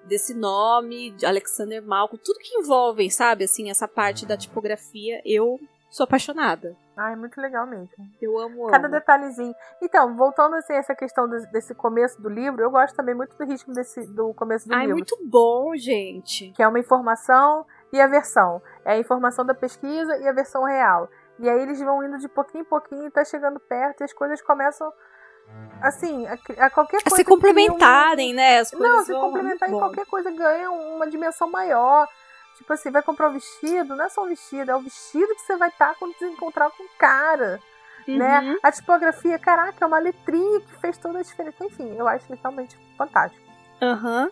desse nome, de Alexander Malcolm, tudo que envolve, sabe, assim, essa parte da tipografia, eu sou apaixonada. Ai, muito legal mesmo. Eu amo, amo. Cada detalhezinho. Então, voltando assim, a essa questão do- desse começo do livro, eu gosto também muito do ritmo desse, do começo do Ai, livro. muito bom, gente. Que é uma informação e a versão. É a informação da pesquisa e a versão real. E aí eles vão indo de pouquinho em pouquinho, tá chegando perto e as coisas começam, assim, a, a qualquer A coisa. se cria um- complementarem, né? As coisas Não, se vão- complementar em qualquer coisa ganha uma dimensão maior. Tipo assim, vai comprar um vestido, não é só um vestido, é o vestido que você vai estar quando você encontrar com o cara, né? Uhum. A tipografia, caraca, é uma letrinha que fez toda a diferença. Enfim, eu acho realmente fantástico. Aham.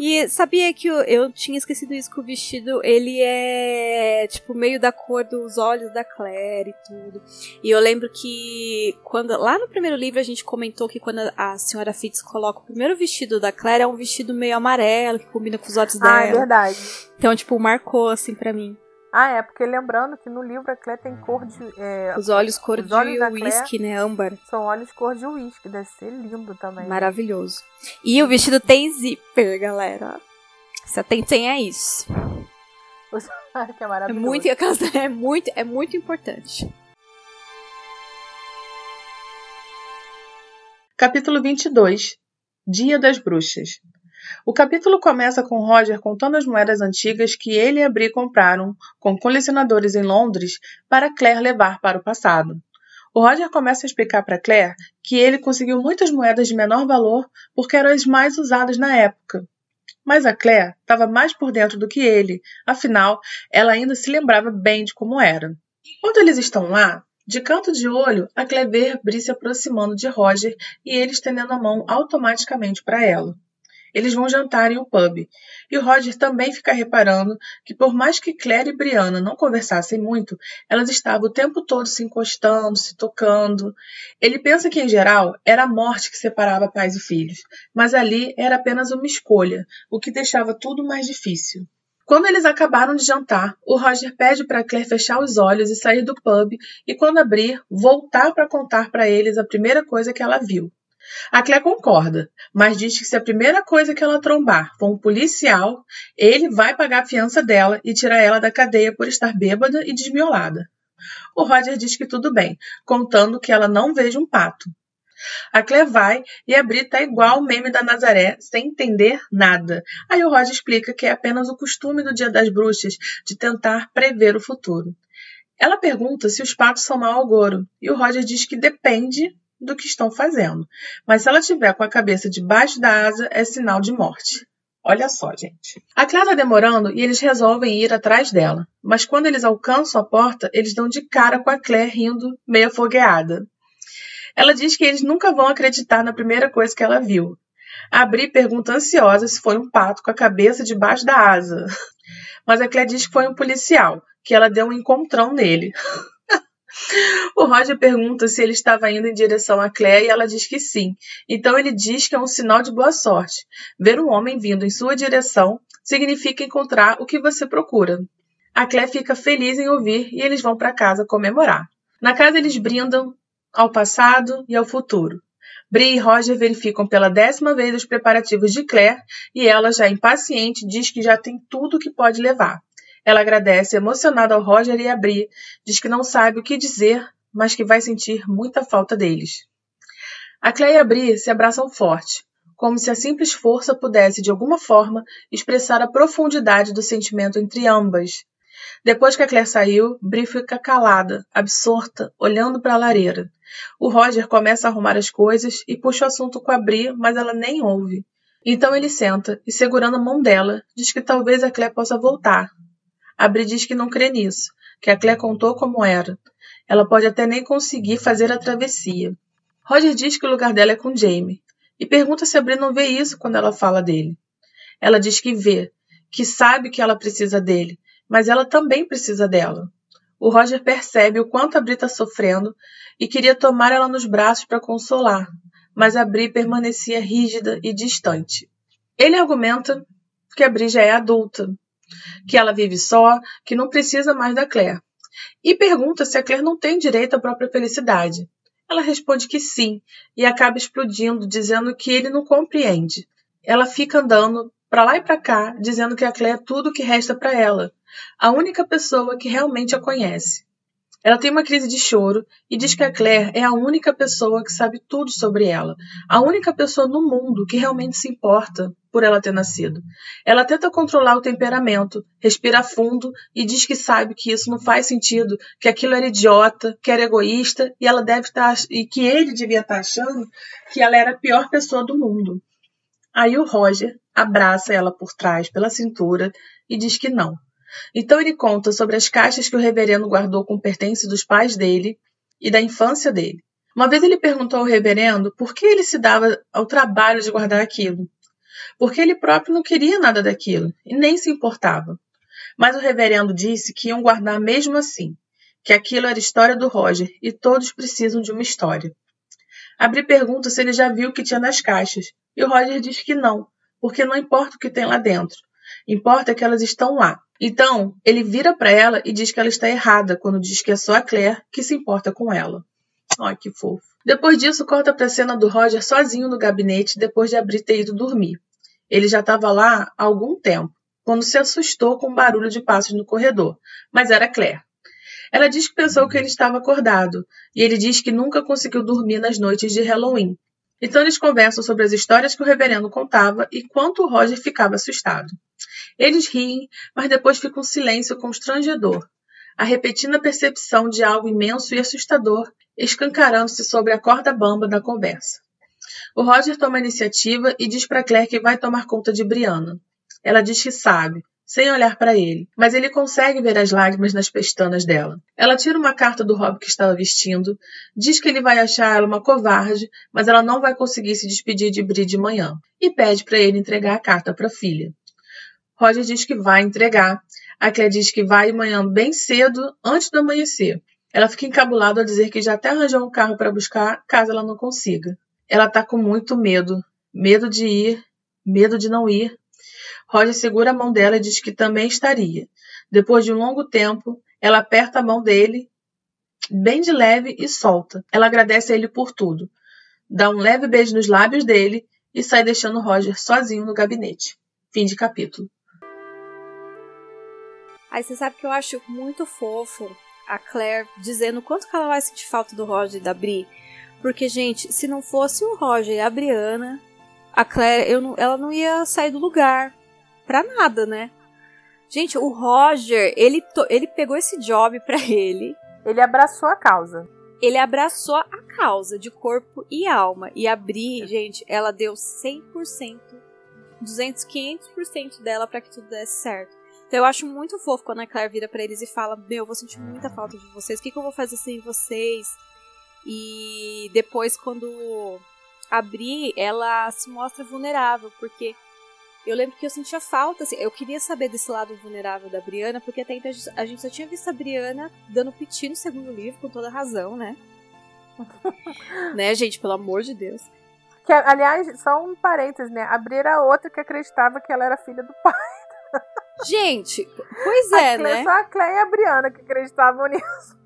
E sabia que eu, eu tinha esquecido isso, que o vestido, ele é, tipo, meio da cor dos olhos da Claire e tudo. E eu lembro que, quando lá no primeiro livro, a gente comentou que quando a senhora Fitz coloca o primeiro vestido da Claire, é um vestido meio amarelo, que combina com os olhos Ah, é dela. verdade. Então, tipo, marcou, assim, pra mim. Ah, é, porque lembrando que no livro a Claire tem cor de. é, Os olhos cor Os de whisky, né, âmbar. são olhos cor de uísque, deve ser lindo também. Maravilhoso. E o vestido tem zíper, galera. Se atentem a isso. que é É maravilhoso. muito, é muito, é muito importante. Capítulo 22 Dia das Bruxas O capítulo começa com Roger contando as moedas antigas que ele e a compraram com colecionadores em Londres para Claire levar para o passado. O Roger começa a explicar para Claire que ele conseguiu muitas moedas de menor valor porque eram as mais usadas na época. Mas a Claire estava mais por dentro do que ele, afinal, ela ainda se lembrava bem de como era. Enquanto eles estão lá, de canto de olho, a Claire vê Bri se aproximando de Roger e ele estendendo a mão automaticamente para ela. Eles vão jantar em um pub. E o Roger também fica reparando que, por mais que Claire e Brianna não conversassem muito, elas estavam o tempo todo se encostando, se tocando. Ele pensa que, em geral, era a morte que separava pais e filhos, mas ali era apenas uma escolha, o que deixava tudo mais difícil. Quando eles acabaram de jantar, o Roger pede para Claire fechar os olhos e sair do pub, e quando abrir, voltar para contar para eles a primeira coisa que ela viu. A Clé concorda, mas diz que se a primeira coisa que ela trombar for um policial, ele vai pagar a fiança dela e tirar ela da cadeia por estar bêbada e desmiolada. O Roger diz que tudo bem, contando que ela não veja um pato. A Clé vai e a Bri tá igual o meme da Nazaré, sem entender nada. Aí o Roger explica que é apenas o costume do Dia das Bruxas de tentar prever o futuro. Ela pergunta se os patos são mau agouro, e o Roger diz que depende do que estão fazendo. Mas se ela tiver com a cabeça debaixo da asa, é sinal de morte. Olha só, gente. A Clara está demorando e eles resolvem ir atrás dela. Mas quando eles alcançam a porta, eles dão de cara com a Claire rindo, meio afogueada. Ela diz que eles nunca vão acreditar na primeira coisa que ela viu. A Bri pergunta ansiosa se foi um pato com a cabeça debaixo da asa. Mas a Claire diz que foi um policial, que ela deu um encontrão nele. O Roger pergunta se ele estava indo em direção a Claire e ela diz que sim. Então ele diz que é um sinal de boa sorte. Ver um homem vindo em sua direção significa encontrar o que você procura. A Claire fica feliz em ouvir e eles vão para casa comemorar. Na casa eles brindam ao passado e ao futuro. Bri e Roger verificam pela décima vez os preparativos de Claire e ela, já impaciente, diz que já tem tudo o que pode levar. Ela agradece emocionada ao Roger e a Bri, diz que não sabe o que dizer, mas que vai sentir muita falta deles. A Claire e a Bri se abraçam forte, como se a simples força pudesse, de alguma forma, expressar a profundidade do sentimento entre ambas. Depois que a Claire saiu, Bri fica calada, absorta, olhando para a lareira. O Roger começa a arrumar as coisas e puxa o assunto com a Bri, mas ela nem ouve. Então ele senta e, segurando a mão dela, diz que talvez a Claire possa voltar, a Bri diz que não crê nisso, que a Claire contou como era. Ela pode até nem conseguir fazer a travessia. Roger diz que o lugar dela é com Jamie e pergunta se a Bri não vê isso quando ela fala dele. Ela diz que vê, que sabe que ela precisa dele, mas ela também precisa dela. O Roger percebe o quanto a Bri está sofrendo e queria tomar ela nos braços para consolar, mas a Bri permanecia rígida e distante. Ele argumenta que a Bri já é adulta que ela vive só, que não precisa mais da Claire. E pergunta se a Claire não tem direito à própria felicidade. Ela responde que sim e acaba explodindo, dizendo que ele não compreende. Ela fica andando para lá e para cá, dizendo que a Claire é tudo o que resta para ela, a única pessoa que realmente a conhece. Ela tem uma crise de choro e diz que a Claire é a única pessoa que sabe tudo sobre ela, a única pessoa no mundo que realmente se importa por ela ter nascido. Ela tenta controlar o temperamento, respira fundo e diz que sabe que isso não faz sentido, que aquilo era idiota, que era egoísta e ela deve estar tá, e que ele devia estar tá achando que ela era a pior pessoa do mundo. Aí o Roger abraça ela por trás pela cintura e diz que não então ele conta sobre as caixas que o reverendo guardou com pertences dos pais dele e da infância dele. Uma vez ele perguntou ao reverendo por que ele se dava ao trabalho de guardar aquilo. Porque ele próprio não queria nada daquilo e nem se importava. Mas o reverendo disse que iam guardar mesmo assim, que aquilo era história do Roger e todos precisam de uma história. Abri pergunta se ele já viu o que tinha nas caixas e o Roger diz que não, porque não importa o que tem lá dentro. Importa que elas estão lá. Então, ele vira para ela e diz que ela está errada quando diz que é só a Claire que se importa com ela. Ai, que fofo. Depois disso, corta para a cena do Roger sozinho no gabinete depois de abrir ter ido dormir. Ele já estava lá há algum tempo, quando se assustou com o barulho de passos no corredor, mas era Claire. Ela diz que pensou que ele estava acordado, e ele diz que nunca conseguiu dormir nas noites de Halloween. Então eles conversam sobre as histórias que o reverendo contava e quanto o Roger ficava assustado. Eles riem, mas depois fica um silêncio constrangedor, a repetida percepção de algo imenso e assustador escancarando-se sobre a corda bamba da conversa. O Roger toma a iniciativa e diz para Claire que vai tomar conta de Brianna. Ela diz que sabe, sem olhar para ele, mas ele consegue ver as lágrimas nas pestanas dela. Ela tira uma carta do Rob que estava vestindo, diz que ele vai achar ela uma covarde, mas ela não vai conseguir se despedir de Bri de manhã, e pede para ele entregar a carta para a filha. Roger diz que vai entregar. A Claire diz que vai amanhã bem cedo, antes do amanhecer. Ela fica encabulada a dizer que já até arranjou um carro para buscar, caso ela não consiga. Ela está com muito medo. Medo de ir, medo de não ir. Roger segura a mão dela e diz que também estaria. Depois de um longo tempo, ela aperta a mão dele, bem de leve, e solta. Ela agradece a ele por tudo. Dá um leve beijo nos lábios dele e sai deixando Roger sozinho no gabinete. Fim de capítulo. Aí você sabe que eu acho muito fofo a Claire dizendo quanto que ela vai sentir falta do Roger e da Bri. Porque, gente, se não fosse o Roger e a Briana, a Claire, eu não, ela não ia sair do lugar. Pra nada, né? Gente, o Roger, ele, ele pegou esse job pra ele. Ele abraçou a causa. Ele abraçou a causa de corpo e alma. E a Bri, gente, ela deu 100%, 200, 500% dela para que tudo desse certo. Então eu acho muito fofo quando a Claire vira para eles e fala: Meu, vou sentir muita falta de vocês, o que, que eu vou fazer sem vocês? E depois, quando abrir, ela se mostra vulnerável, porque eu lembro que eu sentia falta, assim, eu queria saber desse lado vulnerável da Briana, porque até então a gente só tinha visto a Briana dando piti no segundo livro, com toda razão, né? né, gente, pelo amor de Deus. Que, aliás, só um parênteses, né? A Bri era outra que acreditava que ela era filha do pai. Gente, pois é, a né? Só a Cleia e a Briana que acreditavam nisso.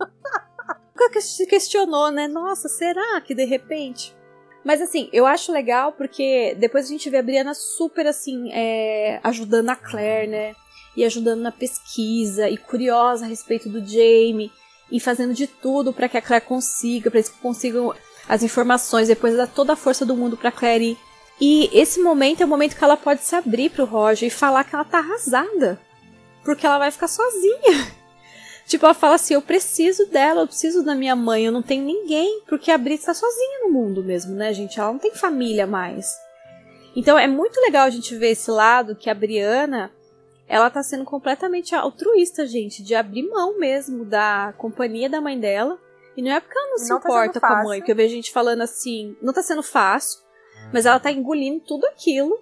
Nunca se questionou, né? Nossa, será que de repente? Mas assim, eu acho legal porque depois a gente vê a Briana super assim, é, ajudando a Claire, né? E ajudando na pesquisa, e curiosa a respeito do Jamie, e fazendo de tudo para que a Claire consiga, para eles consigam as informações, depois dá toda a força do mundo pra Claire ir e esse momento é o momento que ela pode se abrir pro Roger e falar que ela tá arrasada. Porque ela vai ficar sozinha. tipo, ela fala assim: eu preciso dela, eu preciso da minha mãe, eu não tenho ninguém. Porque a Brit tá sozinha no mundo mesmo, né, gente? Ela não tem família mais. Então é muito legal a gente ver esse lado que a Briana ela tá sendo completamente altruísta, gente, de abrir mão mesmo da companhia da mãe dela. E não é porque ela não, não se tá importa com a mãe, porque eu vejo gente falando assim, não tá sendo fácil, mas ela tá engolindo tudo aquilo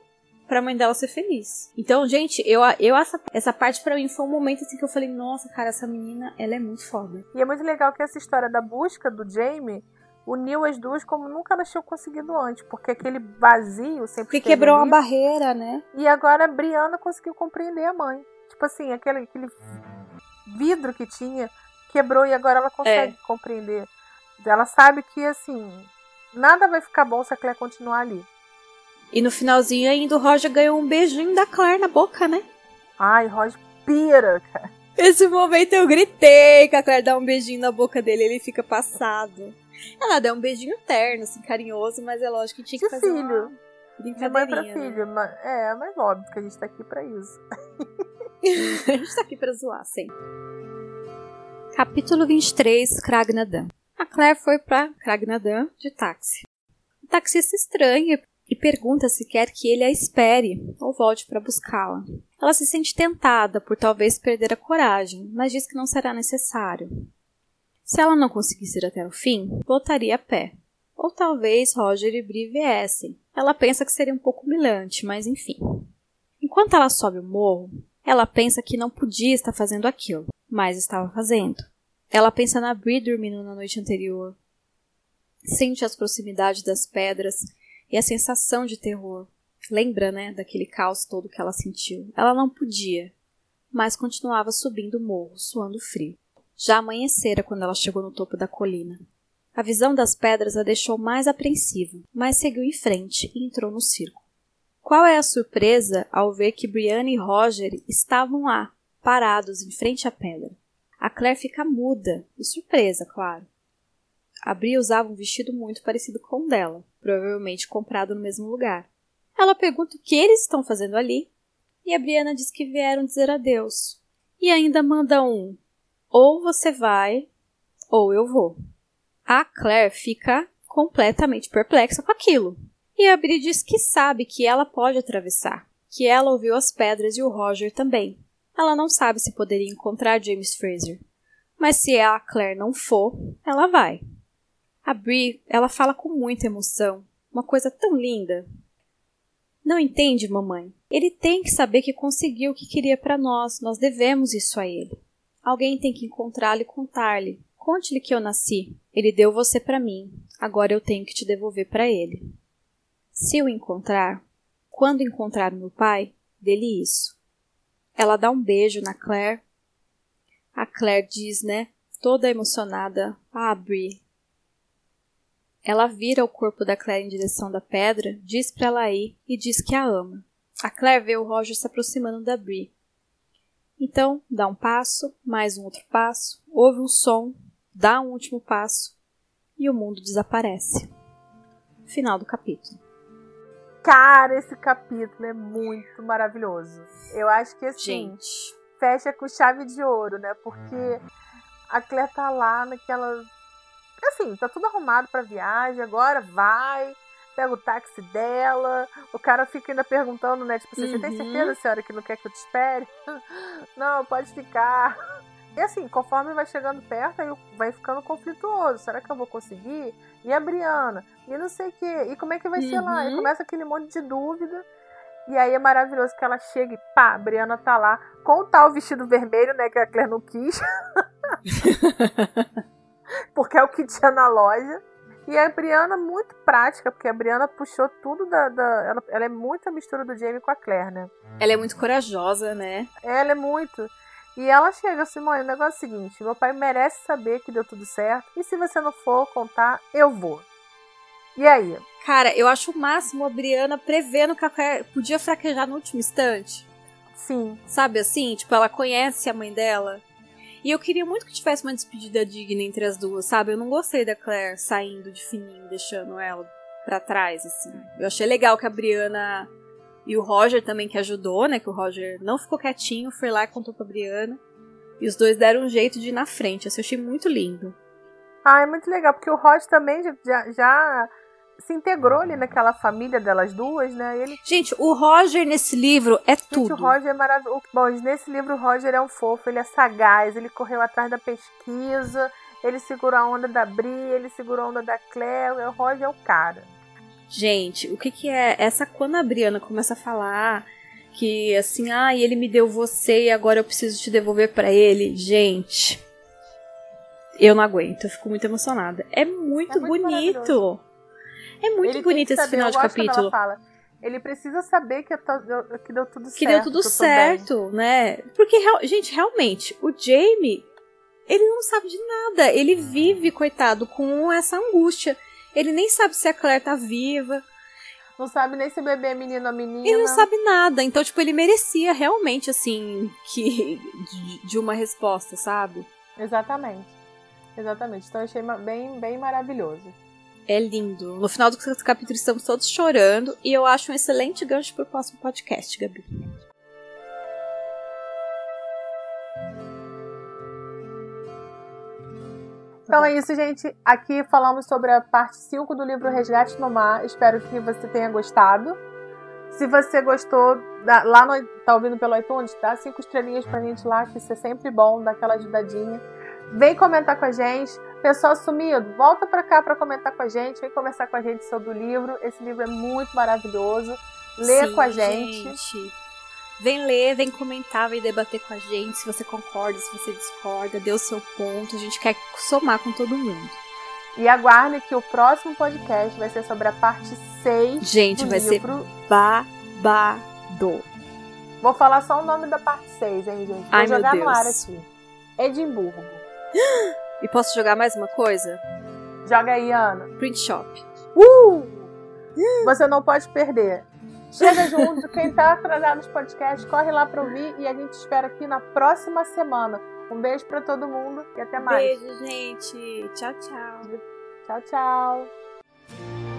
pra mãe dela ser feliz. Então, gente, eu, eu essa, essa parte para mim foi um momento assim que eu falei, nossa, cara, essa menina, ela é muito foda. E é muito legal que essa história da busca do Jamie uniu as duas como nunca elas tinham conseguido antes, porque aquele vazio sempre Porque quebrou uma barreira, né? E agora a Brianna conseguiu compreender a mãe. Tipo assim, aquele, aquele vidro que tinha quebrou e agora ela consegue é. compreender. Ela sabe que assim, nada vai ficar bom se a Claire continuar ali. E no finalzinho ainda o Roger ganhou um beijinho da Claire na boca, né? Ai, Roger pira, cara. Esse momento eu gritei que a Claire dá um beijinho na boca dele ele fica passado. Ela deu um beijinho terno, assim, carinhoso, mas é lógico que tinha que fazer filho. uma De mãe pra né? filho. Mas, é, mas óbvio que a gente tá aqui pra isso. a gente tá aqui pra zoar, sempre. Capítulo 23, Kragnadan. A Claire foi para Kragnadan de táxi. O taxista estranha e pergunta se quer que ele a espere ou volte para buscá-la. Ela se sente tentada por talvez perder a coragem, mas diz que não será necessário. Se ela não conseguisse ir até o fim, voltaria a pé. Ou talvez Roger e Bri viessem. Ela pensa que seria um pouco humilhante, mas enfim. Enquanto ela sobe o morro, ela pensa que não podia estar fazendo aquilo, mas estava fazendo. Ela pensa na Bri dormindo na noite anterior. Sente as proximidades das pedras e a sensação de terror. Lembra, né, daquele caos todo que ela sentiu. Ela não podia, mas continuava subindo o morro, suando frio. Já amanhecera quando ela chegou no topo da colina. A visão das pedras a deixou mais apreensiva, mas seguiu em frente e entrou no circo. Qual é a surpresa ao ver que Brianna e Roger estavam lá, parados em frente à pedra? A Claire fica muda e surpresa, claro. A Bri usava um vestido muito parecido com o dela, provavelmente comprado no mesmo lugar. Ela pergunta o que eles estão fazendo ali, e a Briana diz que vieram dizer adeus. E ainda manda um: ou você vai, ou eu vou. A Claire fica completamente perplexa com aquilo. E a Bri diz que sabe que ela pode atravessar, que ela ouviu as pedras e o Roger também. Ela não sabe se poderia encontrar James Fraser, mas se a Claire não for, ela vai. A Bri, ela fala com muita emoção, uma coisa tão linda. Não entende, mamãe? Ele tem que saber que conseguiu o que queria para nós, nós devemos isso a ele. Alguém tem que encontrá-lo e contar-lhe. Conte-lhe que eu nasci. Ele deu você para mim. Agora eu tenho que te devolver para ele. Se o encontrar, quando encontrar meu pai, dele isso. Ela dá um beijo na Claire. A Claire diz, né, toda emocionada, ah, Brie. Ela vira o corpo da Claire em direção da pedra, diz para ela ir e diz que a ama. A Claire vê o Roger se aproximando da Brie. Então, dá um passo, mais um outro passo, ouve um som, dá um último passo e o mundo desaparece. Final do capítulo. Cara, esse capítulo é muito maravilhoso. Eu acho que assim, Gente, fecha com chave de ouro, né? Porque a Claire tá lá naquela. Assim, tá tudo arrumado pra viagem, agora vai, pega o táxi dela. O cara fica ainda perguntando, né? Tipo, você tem Uhum. certeza, senhora, que não quer que eu te espere? Não, pode ficar. E assim, conforme vai chegando perto, aí vai ficando conflituoso. Será que eu vou conseguir? E a Briana? E não sei o quê. E como é que vai ser lá? E Uhum. começa aquele monte de dúvida. E aí é maravilhoso que ela chega e pá, a Briana tá lá com o tal vestido vermelho, né? Que a Claire não quis. porque é o que tinha na loja. E a Briana muito prática, porque a Briana puxou tudo da. da- ela, ela é muito a mistura do Jamie com a Claire, né? ela é muito corajosa, né? Ela é muito. E ela chega assim, mãe, o negócio é o seguinte: meu pai merece saber que deu tudo certo. E se você não for contar, eu vou. E aí? Cara, eu acho o máximo a Briana prevendo que a Claire podia fraquejar no último instante. Sim. Sabe assim? Tipo, ela conhece a mãe dela. E eu queria muito que tivesse uma despedida digna entre as duas, sabe? Eu não gostei da Claire saindo de fininho, deixando ela pra trás, assim. Eu achei legal que a Briana e o Roger também que ajudou, né? Que o Roger não ficou quietinho, foi lá e contou pra Briana. E os dois deram um jeito de ir na frente. Assim, eu achei muito lindo. Ah, é muito legal, porque o Rod também já, já se integrou ali naquela família delas duas, né? Ele, Gente, o Roger nesse livro é gente, tudo. o Roger é maravilhoso. Bom, nesse livro o Roger é um fofo, ele é sagaz, ele correu atrás da pesquisa, ele segurou a onda da Bri, ele segurou a onda da Claire, o Roger é o cara. Gente, o que que é essa quando a Briana começa a falar que assim, ah, ele me deu você e agora eu preciso te devolver pra ele. Gente, eu não aguento, eu fico muito emocionada. É muito, É muito bonito. É muito ele bonito esse final de capítulo. Ele precisa saber que, tô- que deu tudo Que certo. deu tudo que eu tô bem. certo, né? Porque, gente, realmente, o Jamie, ele não sabe de nada. Ele vive, coitado, com essa angústia. Ele nem sabe se a Claire tá viva. Não sabe nem se o bebê é menino ou menina. Ele não sabe nada. Então, tipo, ele merecia realmente, assim, que de, de uma resposta, sabe? Exatamente. Exatamente. Então eu achei bem, bem maravilhoso. É lindo. No final do capítulo estamos todos chorando e eu acho um excelente gancho pro próximo podcast, Gabi. Então é isso, gente. Aqui falamos sobre a parte 5 do livro Resgate no Mar. Espero que você tenha gostado. Se você gostou, dá- lá no, tá ouvindo pelo iTunes, dá cinco estrelinhas pra gente lá, que isso é sempre bom, dá aquela ajudadinha. Vem comentar com a gente. Pessoal sumido, volta pra cá pra comentar com a gente. Vem conversar com a gente sobre o livro. Esse livro é muito maravilhoso. Lê Sim, com a gente. gente. Vem ler, vem comentar, vem debater com a gente. Se você concorda, se você discorda, dê o seu ponto. A gente quer somar com todo mundo. E aguarde que o próximo podcast vai ser sobre a parte 6 Gente, do vai ser livro. babado. Vou falar só o nome da parte 6, hein, gente? Vou Ai, jogar no ar aqui. Edimburgo. E posso jogar mais uma coisa? Joga aí, Ana. Print Shop. Uh! Você não pode perder. Chega junto, quem tá atrasado nos podcasts, corre lá pra ouvir e a gente espera aqui na próxima semana. Um beijo pra todo mundo e até mais. Beijo, gente. Tchau, tchau. Tchau, tchau.